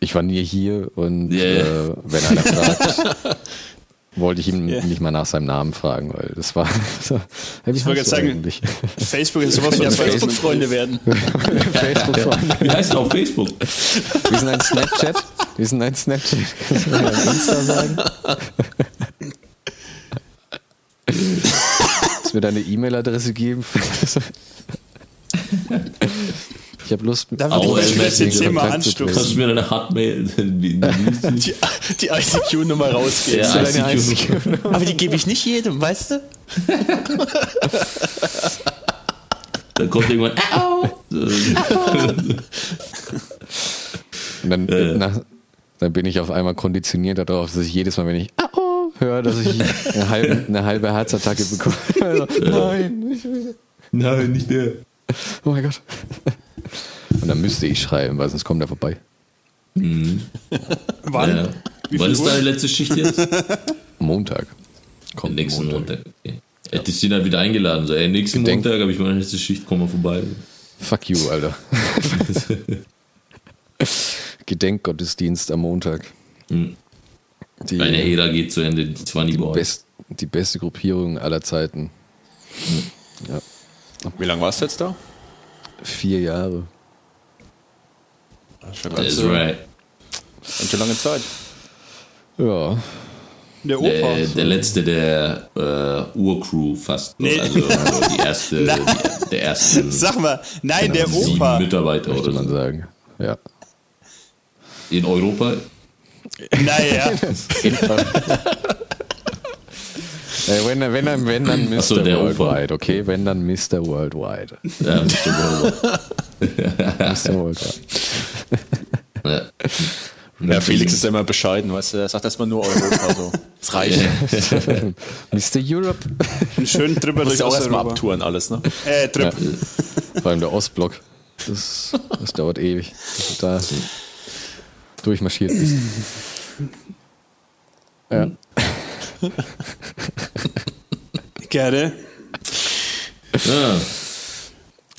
ich war nie hier und ja. Äh, wenn einer fragt, wollte ich ihn Ja. nicht mal nach seinem Namen fragen, weil das war. So, wie Ich wollte du sagen, eigentlich? Facebook ist sowas von Ja, Facebook. Facebook-Freunde werden. Facebook-Freunde. Wie heißt er auf Facebook? Wir sind ein Snapchat. Wir sind ein Snapchat. Kannst du Insta sagen? Kannst du mir deine E-Mail-Adresse geben? Ich habe Lust. Da würde ich das jetzt mal zu anstupsen. Kannst du mir deine Hotmail, die, ICQ-Nummer rausgeben. Ja. Deine ICQ. Aber die gebe ich nicht jedem, weißt du? Dann kommt irgendwann, au! Und dann, Äh. nach, dann bin ich auf einmal konditioniert darauf, dass ich jedes Mal, wenn ich Au höre, dass ich eine halbe, eine halbe Herzattacke bekomme. Also, nein, Nein, nicht der. oh mein Gott. Und dann müsste ich schreiben, weil sonst kommt er vorbei. Wann? Ja. Wann ist deine letzte Schicht jetzt? Montag. Am nächsten Montag. Okay. Hättest du ihn halt wieder eingeladen. So, ey, nächsten Gedenk- Montag habe ich meine letzte Schicht, komm mal vorbei. Fuck you, Alter. Gedenkgottesdienst am Montag. Hm. Die, Meine Ära geht zu Ende, die Zwanni Boys. best, die beste Gruppierung aller Zeiten. Ja, Wie lange warst du jetzt da? vier Jahre. Schon ganz, right. ganz schön lange Zeit. Ja, Der Opa. Der, der letzte der äh, Urcrew fast. Nee. Also, also die erste, die, der ersten Sag mal, nein, der sieben Opa. Mitarbeiter möchte oder man so. sagen. Ja. In Europa. Naja, Äh, wenn, wenn, dann, wenn dann Mr. So. Worldwide, okay? Wenn dann Mr. Worldwide. Ja, bestimmt Europa. Mr. Worldwide. Ja. Ja, Felix ist ja immer bescheiden, weißt du? Er sagt erstmal nur Europa so. Das reicht. Mr. Europe. einen schönen musst durch ja auch erstmal abtouren alles, ne? Äh, Trip. Vor allem der Ostblock. Das, das dauert ewig, bis du da durchmarschiert bist. Ja. Gerne. Ja.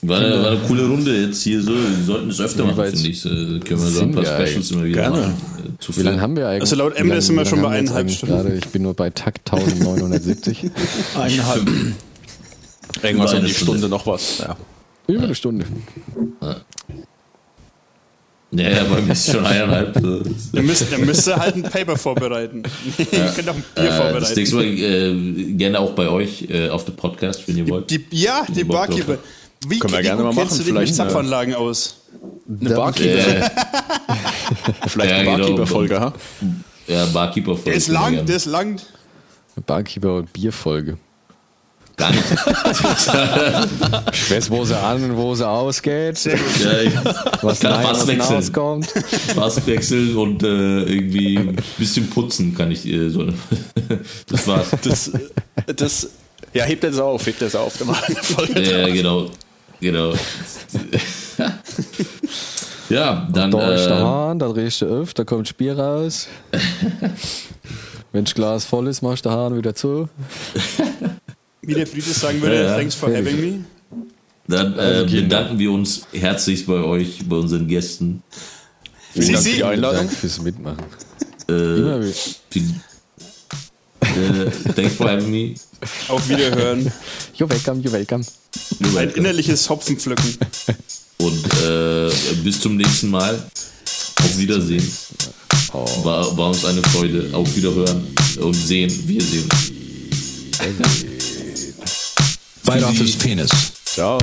War eine, war eine coole Runde jetzt hier so. Wir sollten es öfter machen, finde ich. Äh, Können wir so ein paar wir Specials immer wieder Gerne. machen. Äh, Zu Wie lange viel. haben wir eigentlich? Also laut lange- sind wir schon bei eineinhalb Stunden. Gerade, ich bin nur bei Takt 1970. Eineinhalb. Irgendwas um eine die Stunde. Stunde noch was. Ja. Über eine Stunde. Ja, ja, bei mir ist schon eineinhalb. Ihr müsst, ihr müsst halt ein Paper vorbereiten. ihr könnt auch ein Bier Äh, das vorbereiten. nächste Mal äh, gerne auch bei euch äh, auf dem Podcast, wenn ihr wollt. Die, ja, die Bock drauf Barkeeper. Wie, Können wir gerne mal kennst machen, du dich mit vielleicht, ne? Zapfanlagen aus? Eine Barkeeper. Äh, Vielleicht Ja, eine genau. Barkeeper-Folge, ha? ja, Barkeeper Der ist lang, der ist lang. Barkeeper und Bierfolge. Gar nicht. Ich weiß, wo sie an und wo sie ausgeht. Ja, ich Was kann rein, fast was wechseln. rauskommt. Fast wechseln und äh, irgendwie ein bisschen putzen kann ich äh, so. Das war's. Das, das, ja, hebt das auf, hebt das auf. Ja, genau. Genau. ja, dann. Da ist der Äh, Hahn, da drehst du auf, da kommt Spiel raus. Wenn das Glas voll ist, machst du den Hahn wieder zu. Wie der Friede sagen würde, Ja, thanks for having me. dann äh, Also, Kinder. bedanken wir uns herzlich bei euch, bei unseren Gästen. Vielen Dank für die Einladung. Danke fürs Mitmachen. Äh, viel- Uh, thanks for having me. Auf Wiederhören. You're welcome, you're welcome. You're Ein welcome. innerliches Hopfenpflücken. Und äh, bis zum nächsten Mal. Auf Wiedersehen. War, war uns eine Freude. Auf Wiederhören und sehen. Wir sehen. Bite off his penis. Ciao.